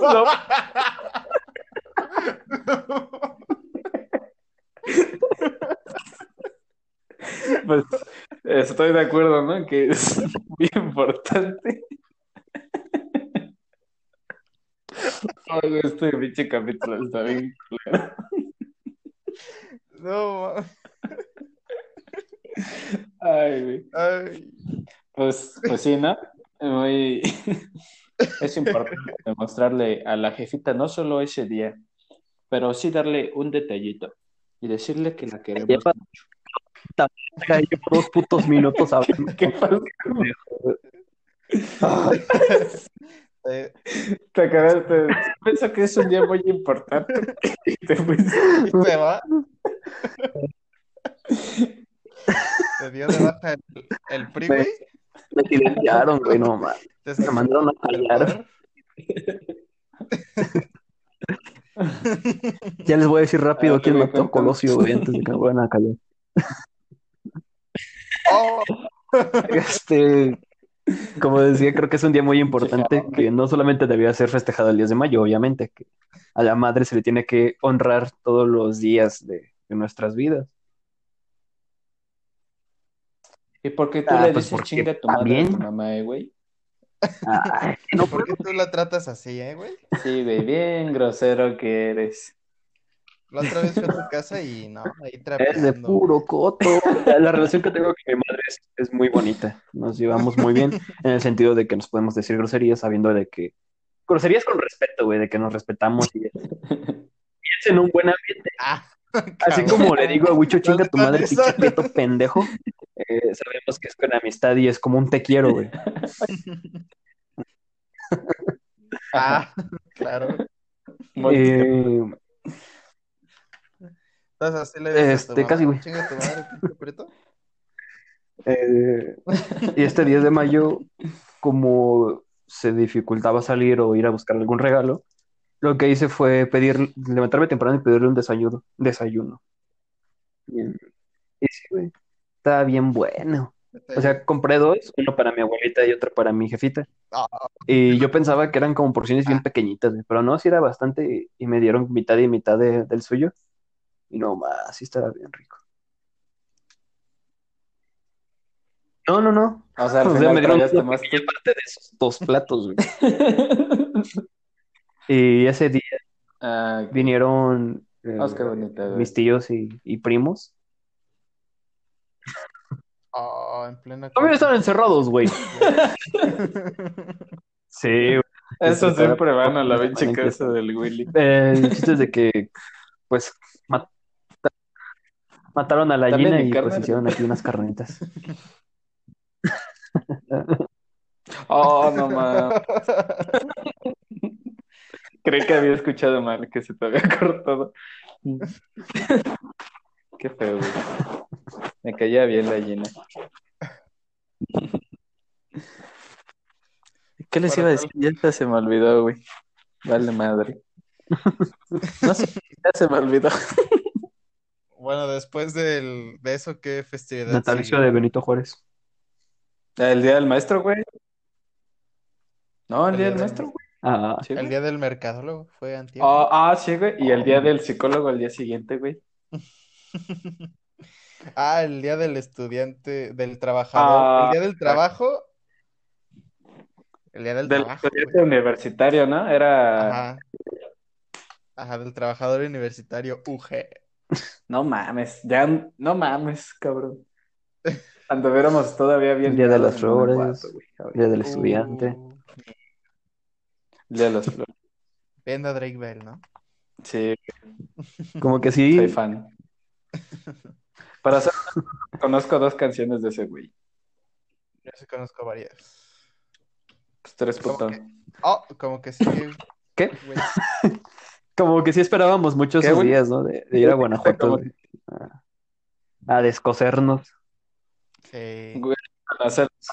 No. Pues estoy de acuerdo, ¿no? Que es muy importante. Ay, güey, este pinche capítulo está bien culero. No. Ay, güey. Ay. Pues, pues sí, ¿no? Muy... Es importante demostrarle a la jefita no solo ese día, pero sí darle un detallito y decirle que la queremos Lleva- mucho. Ya llevo dos putos minutos hablando. ¿Qué pasa? Te acabaste. Pienso que es un día muy importante. Y te fuiste. se va. Se dio de baja el, el PRI, güey. Me silenciaron, güey, no mames. Te Me mandaron a callar. Ya les voy a decir rápido Ah, quién mató a. Colosio, güey, antes de que me vayan a callar. Oh, Este, Como decía, creo que es un día muy importante que no solamente debía ser festejado el 10 de mayo, obviamente, que a la madre se le tiene que honrar todos los días de, de nuestras vidas. ¿Y por qué tú Ah, le pues dices chinga a tu madre a también. tu mamá, eh, güey? Ay, No, ¿por qué tú la tratas así, eh, güey? Sí, güey, bien grosero que eres. La otra vez fui a tu casa y no, ahí es de trapeando. puro coto. La relación que tengo con mi madre es, es muy bonita. Nos llevamos muy bien en el sentido de que nos podemos decir groserías sabiendo de que... Groserías con respeto, güey, de que nos respetamos y, y es en un buen ambiente. Ah, Así como le digo a Huicho, chinga tu madre, pinche prieto pendejo, eh, sabemos que es con amistad y es como un te quiero, güey. Ah, claro. Muy bien. Eh, Entonces así le dices a tu Este, mamá, casi, güey. Chinga tu madre, pinche prieto. eh, y este 10 de mayo, como se dificultaba salir o ir a buscar algún regalo, lo que hice fue pedir, levantarme temprano y pedirle un desayuno. desayuno. Bien. Y sí, güey, estaba bien bueno. O sea, compré dos, uno para mi abuelita y otro para mi jefita. Ah. Y yo pensaba que eran como porciones bien pequeñitas, güey, pero no, sí era bastante y, y me dieron mitad y mitad de- del suyo. Y no más, sí estaba bien rico. No, no, no. O sea, al O sea, final me dieron una nomás pequeña parte de esos dos platos, güey. Y ese día Ah, vinieron eh, oh, qué bonito, güey. mis tíos y, y primos. Oh, en plena También estaban encerrados, güey. Sí, güey. Eso siempre van a la pinche casa del Willy. Eh, el chiste es de que, pues, mataron a la gallina y carne, pues hicieron aquí unas carnitas. Oh, no mames. Creí que había escuchado mal, que se te había cortado. Qué feo, güey. Me caía bien la gallina. ¿Qué les iba a decir? Ya se me olvidó, güey. Vale madre. No sé, ya se me olvidó. Bueno, después del, de eso, ¿qué festividad Natalicio sigue? de Benito Juárez. El día del maestro, güey. No, el El día del del- maestro, güey. Ah, Sí, El güey. día del mercadólogo fue antier. Oh, ah, sí, güey. Y el día del psicólogo al día siguiente, güey. Ah, el día del estudiante, del trabajador. Ah, el día del trabajo. El día del Del trabajo, güey. estudiante universitario, ¿no? Era. Ajá. Ajá, del trabajador universitario UG. No mames, ya, no mames, cabrón. Anduviéramos todavía bien día de las flores, güey. Día del Estudiante. Uh, día de las flores. viendo a Drake Bell, ¿no? Sí, Como que sí, soy fan. Para ser conozco dos canciones de ese güey. Yo sí conozco varias. Pues tres ¿Cómo puto. que? Oh, como que sí. ¿Qué? güey. Como que sí esperábamos mucho ¿Qué, esos días, ¿no? De, de ir a Guanajuato a, a descosernos Sí.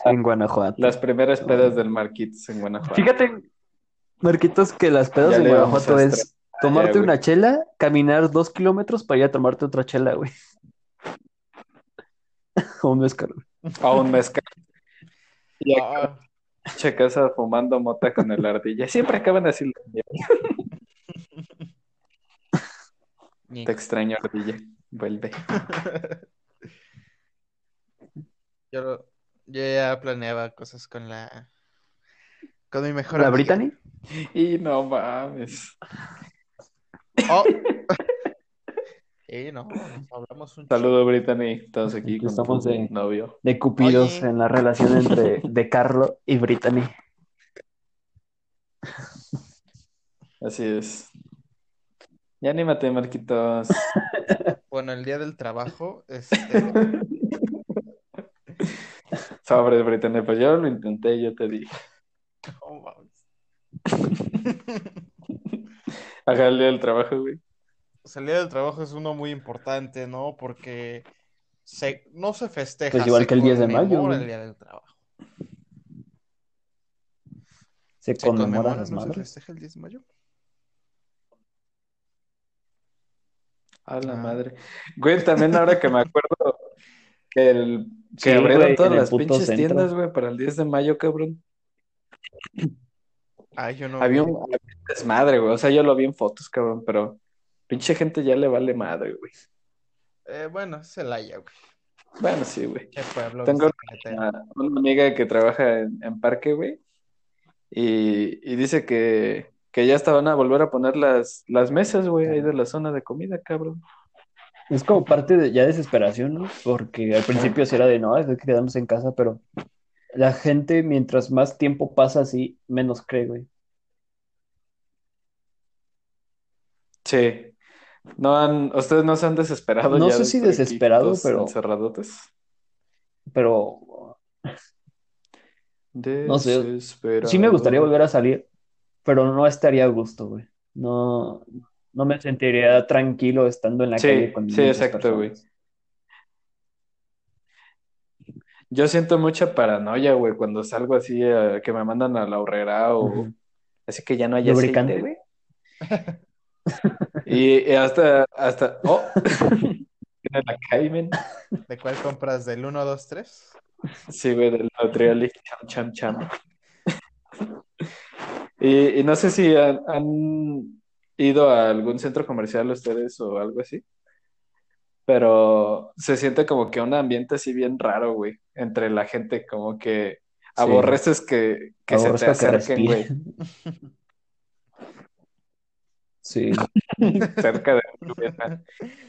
En Guanajuato. las primeras pedas del Marquitos en Guanajuato. Fíjate, Marquitos, que las pedas Ya en Guanajuato es estrenar tomarte una chela, caminar dos kilómetros para ir a tomarte otra chela, güey. O un mezcal. A un mezcal. Y Ah, casa fumando mota con el ardilla. Siempre acaban así. Te extraño, ardilla. Vuelve. Yo, lo- yo ya planeaba cosas con la. Con mi mejor ¿La amiga. Brittany? Y no mames. Oh. Sí, no, hablamos un Saludo, Brittany. Todos aquí Aquí con estamos de- novio. De Cupidos Oye. en la relación entre De Carlo y Brittany. Así es. Ya anímate, Marquitos. Bueno, el día del trabajo, este, Sobre Brittany, pues yo lo intenté, yo te dije. oh, mames. Haga el día del trabajo, güey. Pues el día del trabajo es uno muy importante, ¿no? Porque se, no se festeja, Pues igual se que el 10 de mayo, conmemora güey. el día del trabajo. Se ¿Se conmemora conmemora, las no se festeja el 10 de mayo? A la Ah. madre. Güey, también ahora que me acuerdo que el, Que Sí, abrieron güey, todas las pinches centro. tiendas, güey, para el 10 de mayo, cabrón. Ay, yo no Había un, había un desmadre, güey. O sea, yo lo vi en fotos, cabrón, pero pinche gente ya le vale madre, güey. Eh, bueno, es Celaya, güey. Bueno, sí, güey. Qué pueblo Tengo una amiga que trabaja en, en parque, güey, y, y dice que, que ya estaban a volver a poner las, las mesas, güey, ahí de la zona de comida, cabrón. Es como parte de ya desesperación, ¿no? Porque al principio sí era de no, hay que quedarnos en casa, pero la gente, mientras más tiempo pasa así, menos cree, güey. Sí. No han, ustedes no se han desesperado No ya sé si desesperado, pero- encerradotes. Pero No sé. Sí me gustaría volver a salir, pero no estaría a gusto, güey. No, no me sentiría tranquilo estando en la Sí, calle con sí, exacto, güey. Yo siento mucha paranoia, güey, cuando salgo así eh, que me mandan a la horrera o Ujú. así que ya no hay Lubricante. güey. Y, y hasta, hasta, oh, tiene la Cayman. ¿De cuál compras? ¿Del 1, 2, 3? Sí, güey, del Nutrioli, cham, cham, cham. Y, y no sé si han, han ido a algún centro comercial ustedes o algo así, pero se siente como que un ambiente así bien raro, güey, entre la gente, como que aborreces que, que se te acerquen, güey. Sí. cerca de.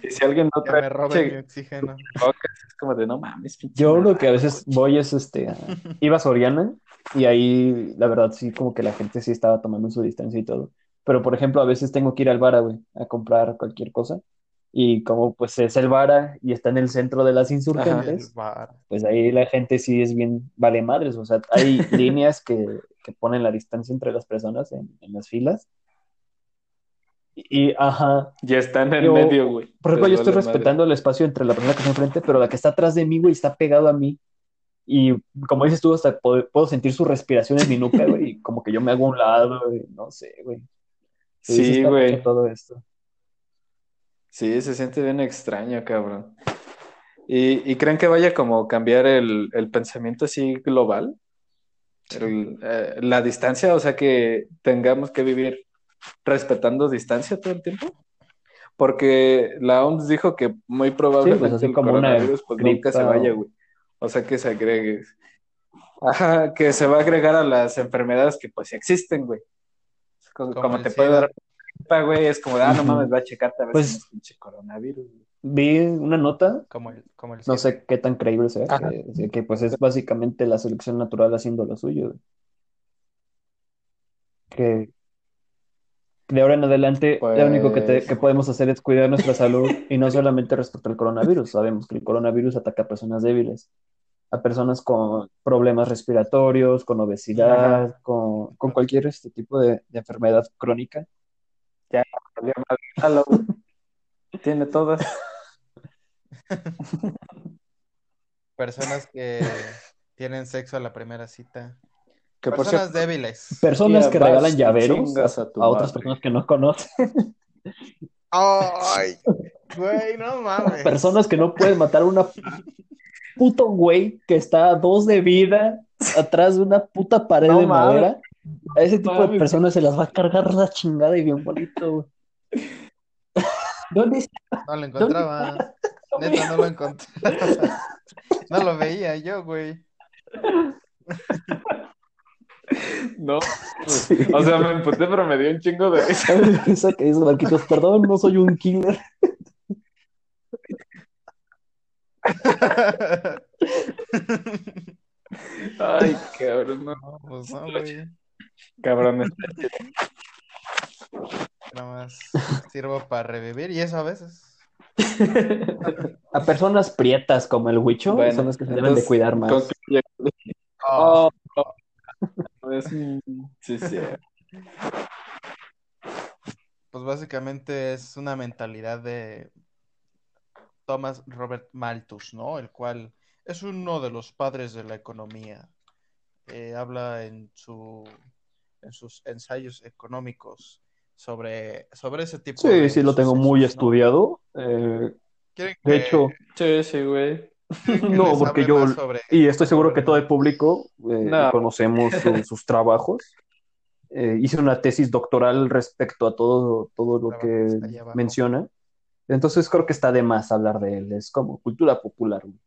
Y si alguien no trae me roben mi pinche oxígeno. es como de no mames, Yo lo mamá". que a veces voy es este, a- iba a Soriana y ahí la verdad sí como que la gente sí estaba tomando su distancia y todo. Pero por ejemplo a veces tengo que ir al Vara, güey, a comprar cualquier cosa y como pues es el Vara y está en el centro de las El insurgentes, bar. pues ahí la gente sí es bien vale madres, o sea, hay líneas que, que ponen la distancia entre las personas en, en las filas. Y, ajá, Ya está en el Yo- medio, güey. por ejemplo, yo estoy madre. respetando el espacio entre la persona que está enfrente, pero la que está atrás de mí, güey, está pegado a mí. Y como dices tú, hasta puedo, puedo sentir su respiración en mi nuca, güey, y como que yo me hago a un lado, güey, no sé, güey. Sí, güey. todo esto. Sí, se siente bien extraño, cabrón. ¿Y, y creen que vaya como cambiar el, el pensamiento así global? El, eh, la distancia, o sea, que tengamos que vivir respetando distancia todo el tiempo. Porque la OMS dijo que muy probablemente pues, así el como coronavirus pues nunca se vaya, o- güey. O sea, que se agregue. Ajá, que se va a agregar a las enfermedades que pues existen, güey. Como, te puede dar gripa, güey, es como ah, no mames, va a checarte a ver Pues- si pinche coronavirus. güey. Vi una nota, Como el, como el no sé qué tan creíble sea, Ajá. que, pues es básicamente la selección natural haciendo lo suyo, güey. Que de ahora en adelante lo único que, te- Pues- que podemos hacer es cuidar nuestra salud y no solamente respecto al coronavirus. Sabemos que el coronavirus ataca a personas débiles, a personas con problemas respiratorios, con obesidad, con, con cualquier este tipo de, de enfermedad crónica. Jalo, güey. Tiene todas. Personas que tienen sexo a la primera cita. Que por Personas cierto, débiles. Personas que regalan llaveros a, otras personas que no conocen. ¡Ay! Güey, no mames. Personas que no pueden matar a una puto güey que está a dos de vida atrás de una puta pared No de mames. madera. A ese tipo de personas se las va a cargar la chingada y bien bonito, güey. ¿Dónde está? No lo encontraba. Neta, no lo encontraba. No lo veía yo, güey. no. O sea, me emputé, pero me dio un chingo de risa. Esa que dice Marquitos, perdón, no soy un killer. Ay, cabrón, no. Pues no, güey. Cabrón, Nada más sirvo para revivir y eso a veces. A personas prietas como el Huicho Bueno, son las que se deben de cuidar más. concluye. Oh, Oh, Sí, sí. pues básicamente es una mentalidad de Thomas Robert Malthus, ¿no? El cual es uno de los padres de la economía. Eh, habla en su en sus ensayos económicos sobre, sobre ese tipo Sí, de sí, lo tengo muy ¿no? estudiado. Eh, ¿Quieren de que- hecho, Sí, sí, güey. No, porque yo, sobre- y estoy seguro sobre que todo el público eh, No. conocemos su- sus trabajos. Eh, hice una tesis doctoral respecto a todo, todo lo que menciona. Entonces creo que está de más hablar de él. Es como cultura popular. güey.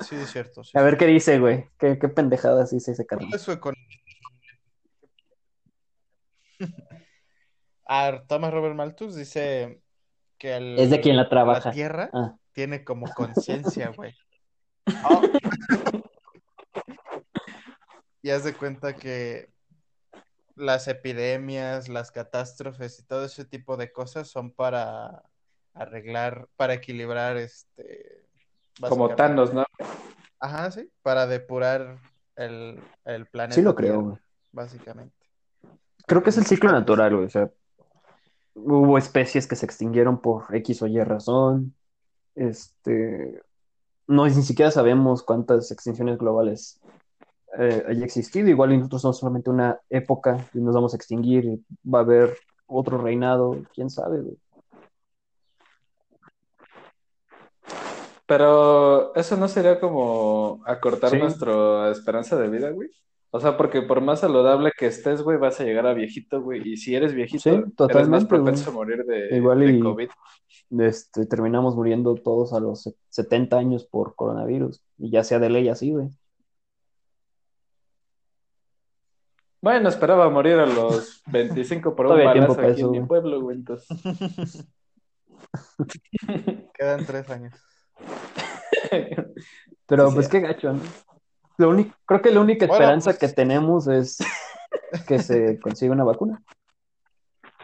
Sí, es cierto. sí, A ver qué dice, güey. ¿Qué, qué pendejadas dice ese ¿Cuál carnal? es Thomas Robert Malthus dice que el- Es de quien la trabaja. Tierra Ah, tiene como conciencia, güey. Oh. Y haz de cuenta que las epidemias, las catástrofes y todo ese tipo de cosas son para arreglar, para equilibrar este. Como Thanos, ¿no? Ajá, sí, para depurar el, el planeta. sí lo creo, Tierra, güey. básicamente. Creo que es el ciclo natural, güey. O sea, hubo especies que se extinguieron por X o Y razón. Este, no, ni siquiera sabemos cuántas extinciones globales eh, haya existido. Igual nosotros somos solamente una época y nos vamos a extinguir y va a haber otro reinado. ¿Quién sabe, güey? Pero eso no sería como acortar Sí. nuestra esperanza de vida, güey. O sea, porque por más saludable que estés, güey, vas a llegar a viejito, güey. Y si eres viejito, Sí, eres más totalmente, propenso güey. a morir de, Igual de y- COVID. Este, terminamos muriendo todos a los se- 70 años por coronavirus. Y ya sea de ley así, güey. Bueno, esperaba morir a los 25 por un balazo aquí eso, en mi pueblo, güey. Entonces, Quedan tres años. Pero Sí, pues sí. qué gacho, ¿no? Lo único, creo que la única Bueno, esperanza pues- que tenemos es que se consiga una vacuna.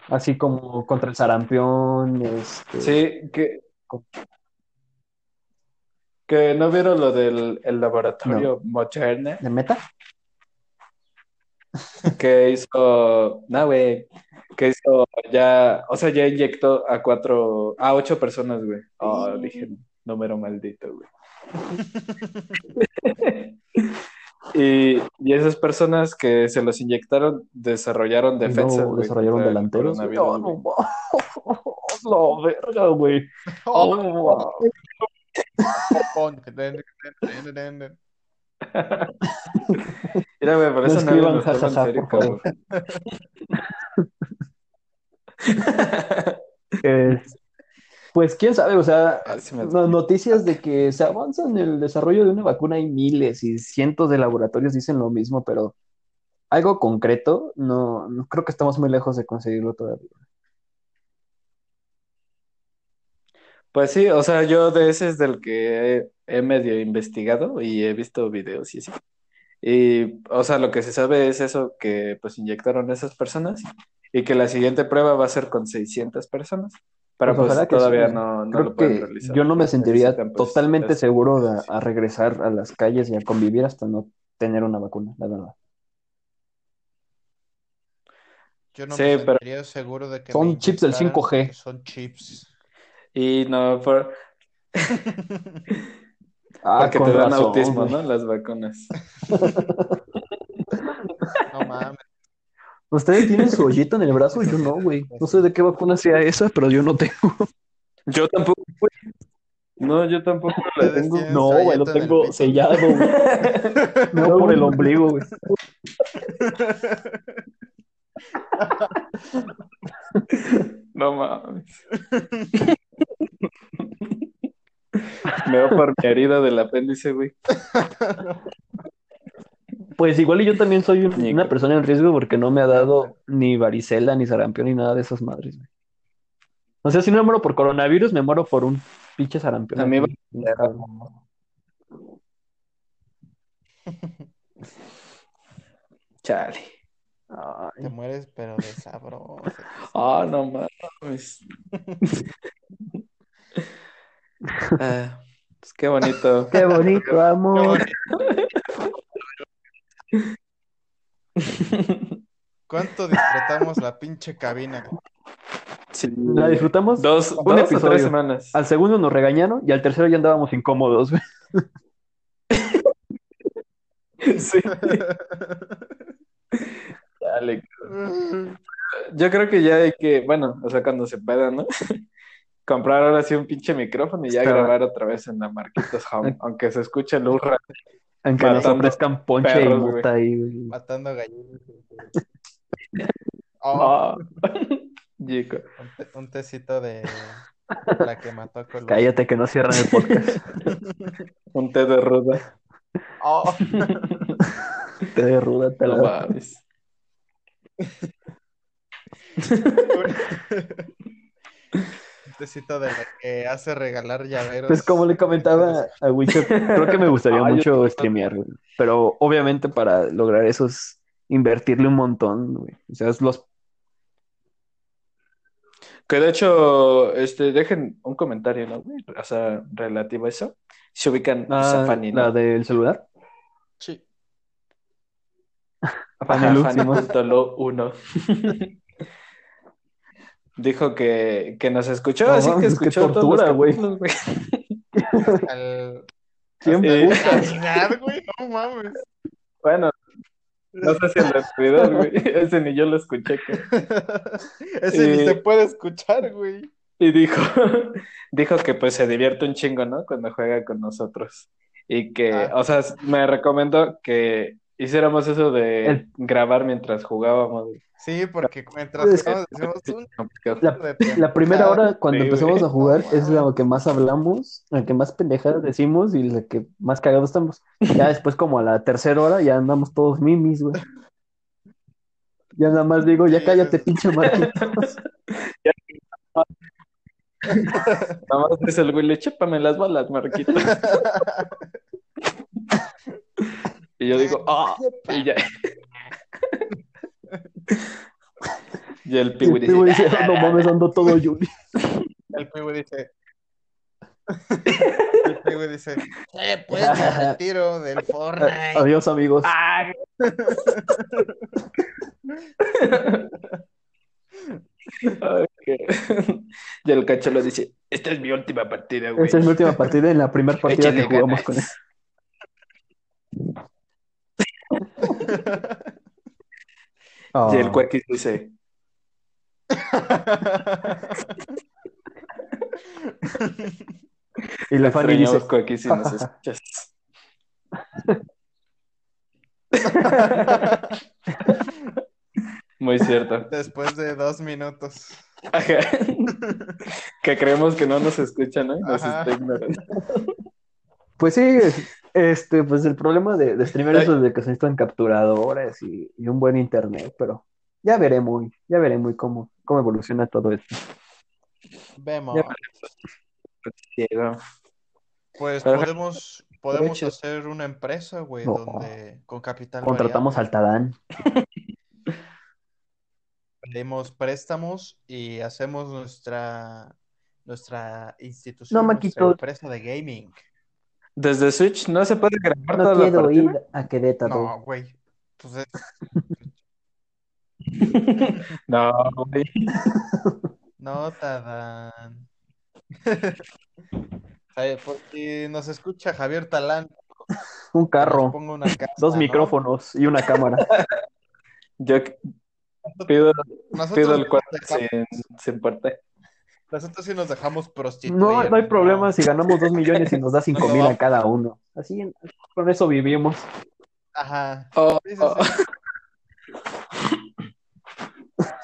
Así como contra el sarampión, este, sí, que, que no vieron lo del el laboratorio Moderna ¿de meta? que hizo, no, güey, que hizo ya, o sea, ya inyectó a cuatro, a ocho personas, güey. Oh, dije, número maldito, güey. Y, y esas personas que se los inyectaron desarrollaron luego güey, desarrollaron delanteros. No, no, la verga, güey. Oh. Mira, güey, por No eso escriban jajaja, por favor. Pues quién sabe, o sea, Ah, sí noticias de que se avanza en el desarrollo de una vacuna hay miles y cientos de laboratorios dicen lo mismo, pero algo concreto, no, no creo que estamos muy lejos de conseguirlo todavía. Pues sí, o sea, yo de ese es del que he, he medio investigado y he visto videos y así. Y, o sea, lo que se sabe es eso, que pues inyectaron a esas personas y que la siguiente prueba va a ser con 600 personas. Pero Pues pues, ojalá que todavía sí. no, no Creo lo pueden realizar. yo no me sentiría pues, totalmente seguro de- a regresar a las calles y a convivir hasta no tener una vacuna, la verdad. Yo no Sí, me pero- sentiría seguro de que Son chips del inyectaran 5G. porque Son chips. Y no, por- Ah, porque te dan razón, autismo, güey. ¿no? Las vacunas. No mames. Ustedes tienen su hoyito en el brazo, yo no, güey. No sé de qué vacuna sea esa, pero yo no tengo. Yo tampoco, güey. No, yo tampoco la tengo. No, güey, lo tengo sellado, güey. No por el ombligo, güey. No mames. Me va por mi herida del apéndice, güey. Pues igual y yo también soy una persona en riesgo porque no me ha dado ni varicela, ni sarampión, ni nada de esas madres, güey. O sea, si no me muero por coronavirus, me muero por un pinche sarampión. A mí. Chale. Ay, Te mueres, pero de sabroso. Ah, no mames. Ah, pues qué bonito. qué bonito amor. ¿Cuánto disfrutamos la pinche cabina? Sí. La disfrutamos Dos, un dos o tres semanas. Al segundo nos regañaron y al tercero ya andábamos incómodos. Sí. Dale. Yo creo que ya hay que, bueno, o sea, cuando se pueda, ¿no? comprar ahora sí un pinche micrófono y ya Está- grabar otra vez en la Marquitos Home, aunque se escuche el Urra. Aunque nos Matando ofrezcan ponche y perros, güey. mota ahí, güey. Matando gallinas. Oh, Ah. Un, te- un tecito de la que mató a Colosio. Cállate que no cierran el podcast. Un té de ruda. Oh, Te de ruda, te No la- mames chistecito de la que hace regalar llaveros. Pues como le comentaba a Wicho, creo que me gustaría mucho streamear, güey. Pero obviamente para lograr eso es invertirle un montón, güey. O sea, es los... Que de hecho, este, dejen un comentario, ¿no, güey? O sea, relativo a eso. Se ubican ah, ¿La del celular? Sí. Fanny Lux, 1. Dijo que, que nos escuchó, No así que escuchó los tortura, güey. Al... ¿Quién? Imaginar, güey, no mames. Bueno, no sé si el servidor, güey. Ese ni yo lo escuché. que- Ese ni se puede escuchar, güey. Y dijo, dijo que pues se divierte un chingo, ¿no? Cuando juega con nosotros. Y que, Ah. o sea, me recomendó que hiciéramos eso de El- grabar mientras jugábamos. Sí, porque mientras un Complicado. La, de la primera hora cuando Sí, empezamos güey. a jugar es la que más hablamos, la que más pendejadas decimos y la que más cagados estamos. Ya después como a la tercera hora ya andamos todos mimis, güey. Ya nada más digo, ya cállate, pinche Marquitos. Nada más dice el güey, le chépame las balas, Marquito. Y yo digo, ah, y ya. Y el piwi el dice, dice, no mames, ando todo Yuli. El pibe dice. El pibe dice. Eh, pues me retiro del Fortnite. Adiós, amigos. "Ah". Ay, qué- Y el cacholo dice, esta es mi última partida, güey. Esa es mi última partida en la primera partida Échale que jugamos ganas". con él. Y el Ah. cuequis dice, Y la Fanny dice, cuequis si nos escuchas. Muy cierto. Después de dos minutos. Ajá. Que creemos que no nos escuchan, ignorando. Pues sí, este, pues el problema de, de streamer Ay. es de que se necesitan capturadores y, y un buen internet, pero ya veremos, ya veremos cómo, cómo evoluciona todo esto. Vemos. Pues Pero- podemos, podemos hacer una empresa, güey, No. donde con capital Contratamos al Tadán. pedimos préstamos y hacemos nuestra nuestra institución, No, nuestra empresa de gaming. Desde Switch no se puede grabar No toda la quiero partida. ir a Querétaro. No, güey. Pues es- No, güey. no, Tadán. Ay, si nos escucha Javier Talán, Un carro, ponga una casa, dos ¿no? micrófonos y una cámara. Yo pido, pido el cuarto sin, sin puerta. Nosotros sí nos dejamos prostituir. No, no hay problema si ganamos dos millones y nos da cinco No, mil a cada uno. Así, con eso vivimos. Ajá. Oh, Sí, sí, oh.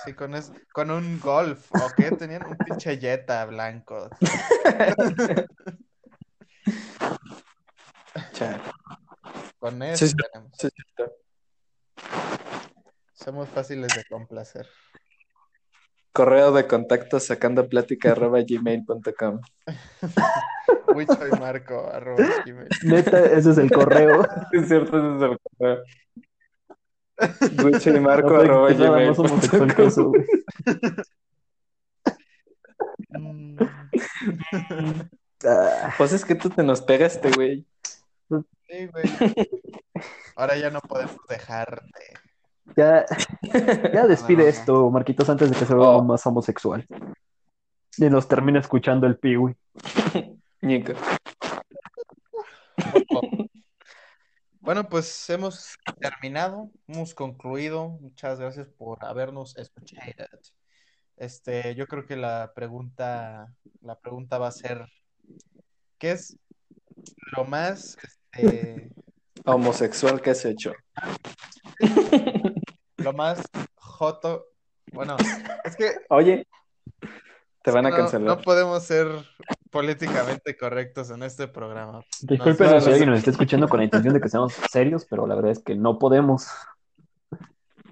sí. Con, es- con un golf, ¿o qué? Tenían un pinche Jetta blanco. Con eso tenemos. Sí, sí, sí. Somos fáciles de complacer. Correo de contacto sacando plática arroba gmail.com. Wicho y Marco, arroba gmail. Neta, ese es el correo. Es cierto, ese es el correo. Gucci y Marco No, arroba pues, gmail.com. güey. Mm, Pues es que tú te nos pegaste, güey. Sí, güey. Ahora ya no podemos dejarte. Ya, ya despide No, no, no. esto, Marquitos, antes de que se vuelva Oh. más homosexual. Y nos termina escuchando el piwi. Nico. Bueno, pues hemos terminado, hemos concluido. Muchas gracias por habernos escuchado. Este, yo creo que la pregunta, la pregunta va a ser, ¿qué es lo más, este, Homosexual que has hecho. lo más joto? Bueno, es que Oye, te van a no, cancelar. no podemos ser políticamente correctos en este programa. Discúlpenos no, si no alguien nos está escuchando con la intención de que seamos serios, pero la verdad es que no podemos.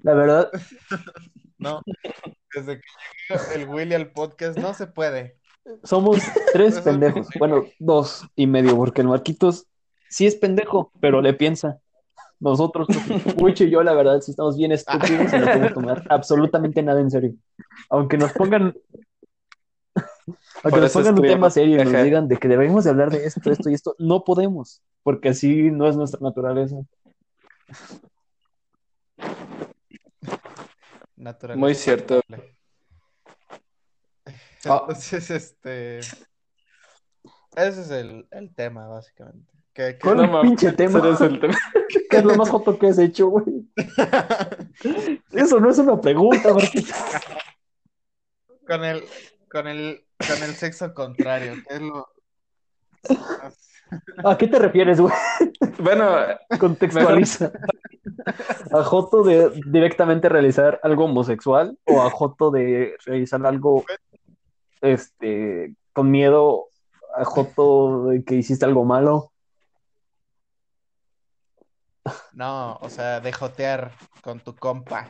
La verdad, No, desde que llegó el Willy al podcast no se puede. somos tres pendejos. Bueno, dos y medio, porque el Marquitos sí es pendejo, pero le piensa. Nosotros, Wicho y yo, la verdad, sí estamos bien estúpidos y no podemos tomar absolutamente nada en serio. Aunque nos pongan, aunque nos pongan un tema serio y nos digan de que debemos de hablar de esto, esto y esto, no podemos, porque así no es nuestra naturaleza. Naturaleza. Muy cierto. Ah. Entonces, este. Ese es el, el tema, básicamente. ¿Cuál No mames, pinche tema? el. ¿Qué es lo más foto que has hecho, güey? Eso no es una pregunta, Marquitos. con el, con el, con el sexo contrario, que es lo. ¿A qué te refieres, güey? Bueno, Contextualiza. ¿A Joto de directamente realizar algo homosexual o a Joto de realizar algo este con miedo a Joto de que hiciste algo malo? No, o sea, de jotear con tu compa.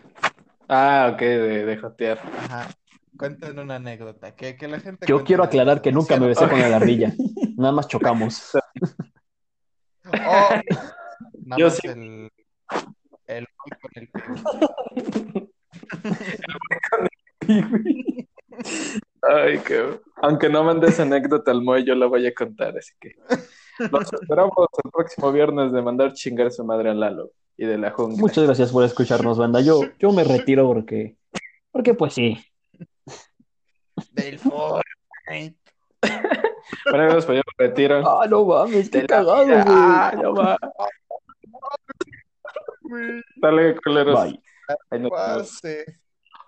ah, ok, de, de jotear. Ajá. Cuenten una anécdota. Que, que la gente Yo quiero aclarar que nunca me ¿sí o besé con la ardilla. Nada más chocamos. no? Oh, nada Yo más sí. el. El con el pie. Ay, qué... Aunque no mandes anécdota al Moy, yo la voy a contar, así que... Los esperamos el próximo viernes de mandar chingar a su madre a Lalo y de la jungla. Muchas gracias por escucharnos, banda. Yo, yo me retiro porque, porque pues sí. Del Fortnite. Bueno, pues yo me retiro. Ah, no mames, qué cagado, güey. Ah, no va. Dale, culeros. Bye. Ahí nos vemos.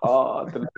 Oh, te lo-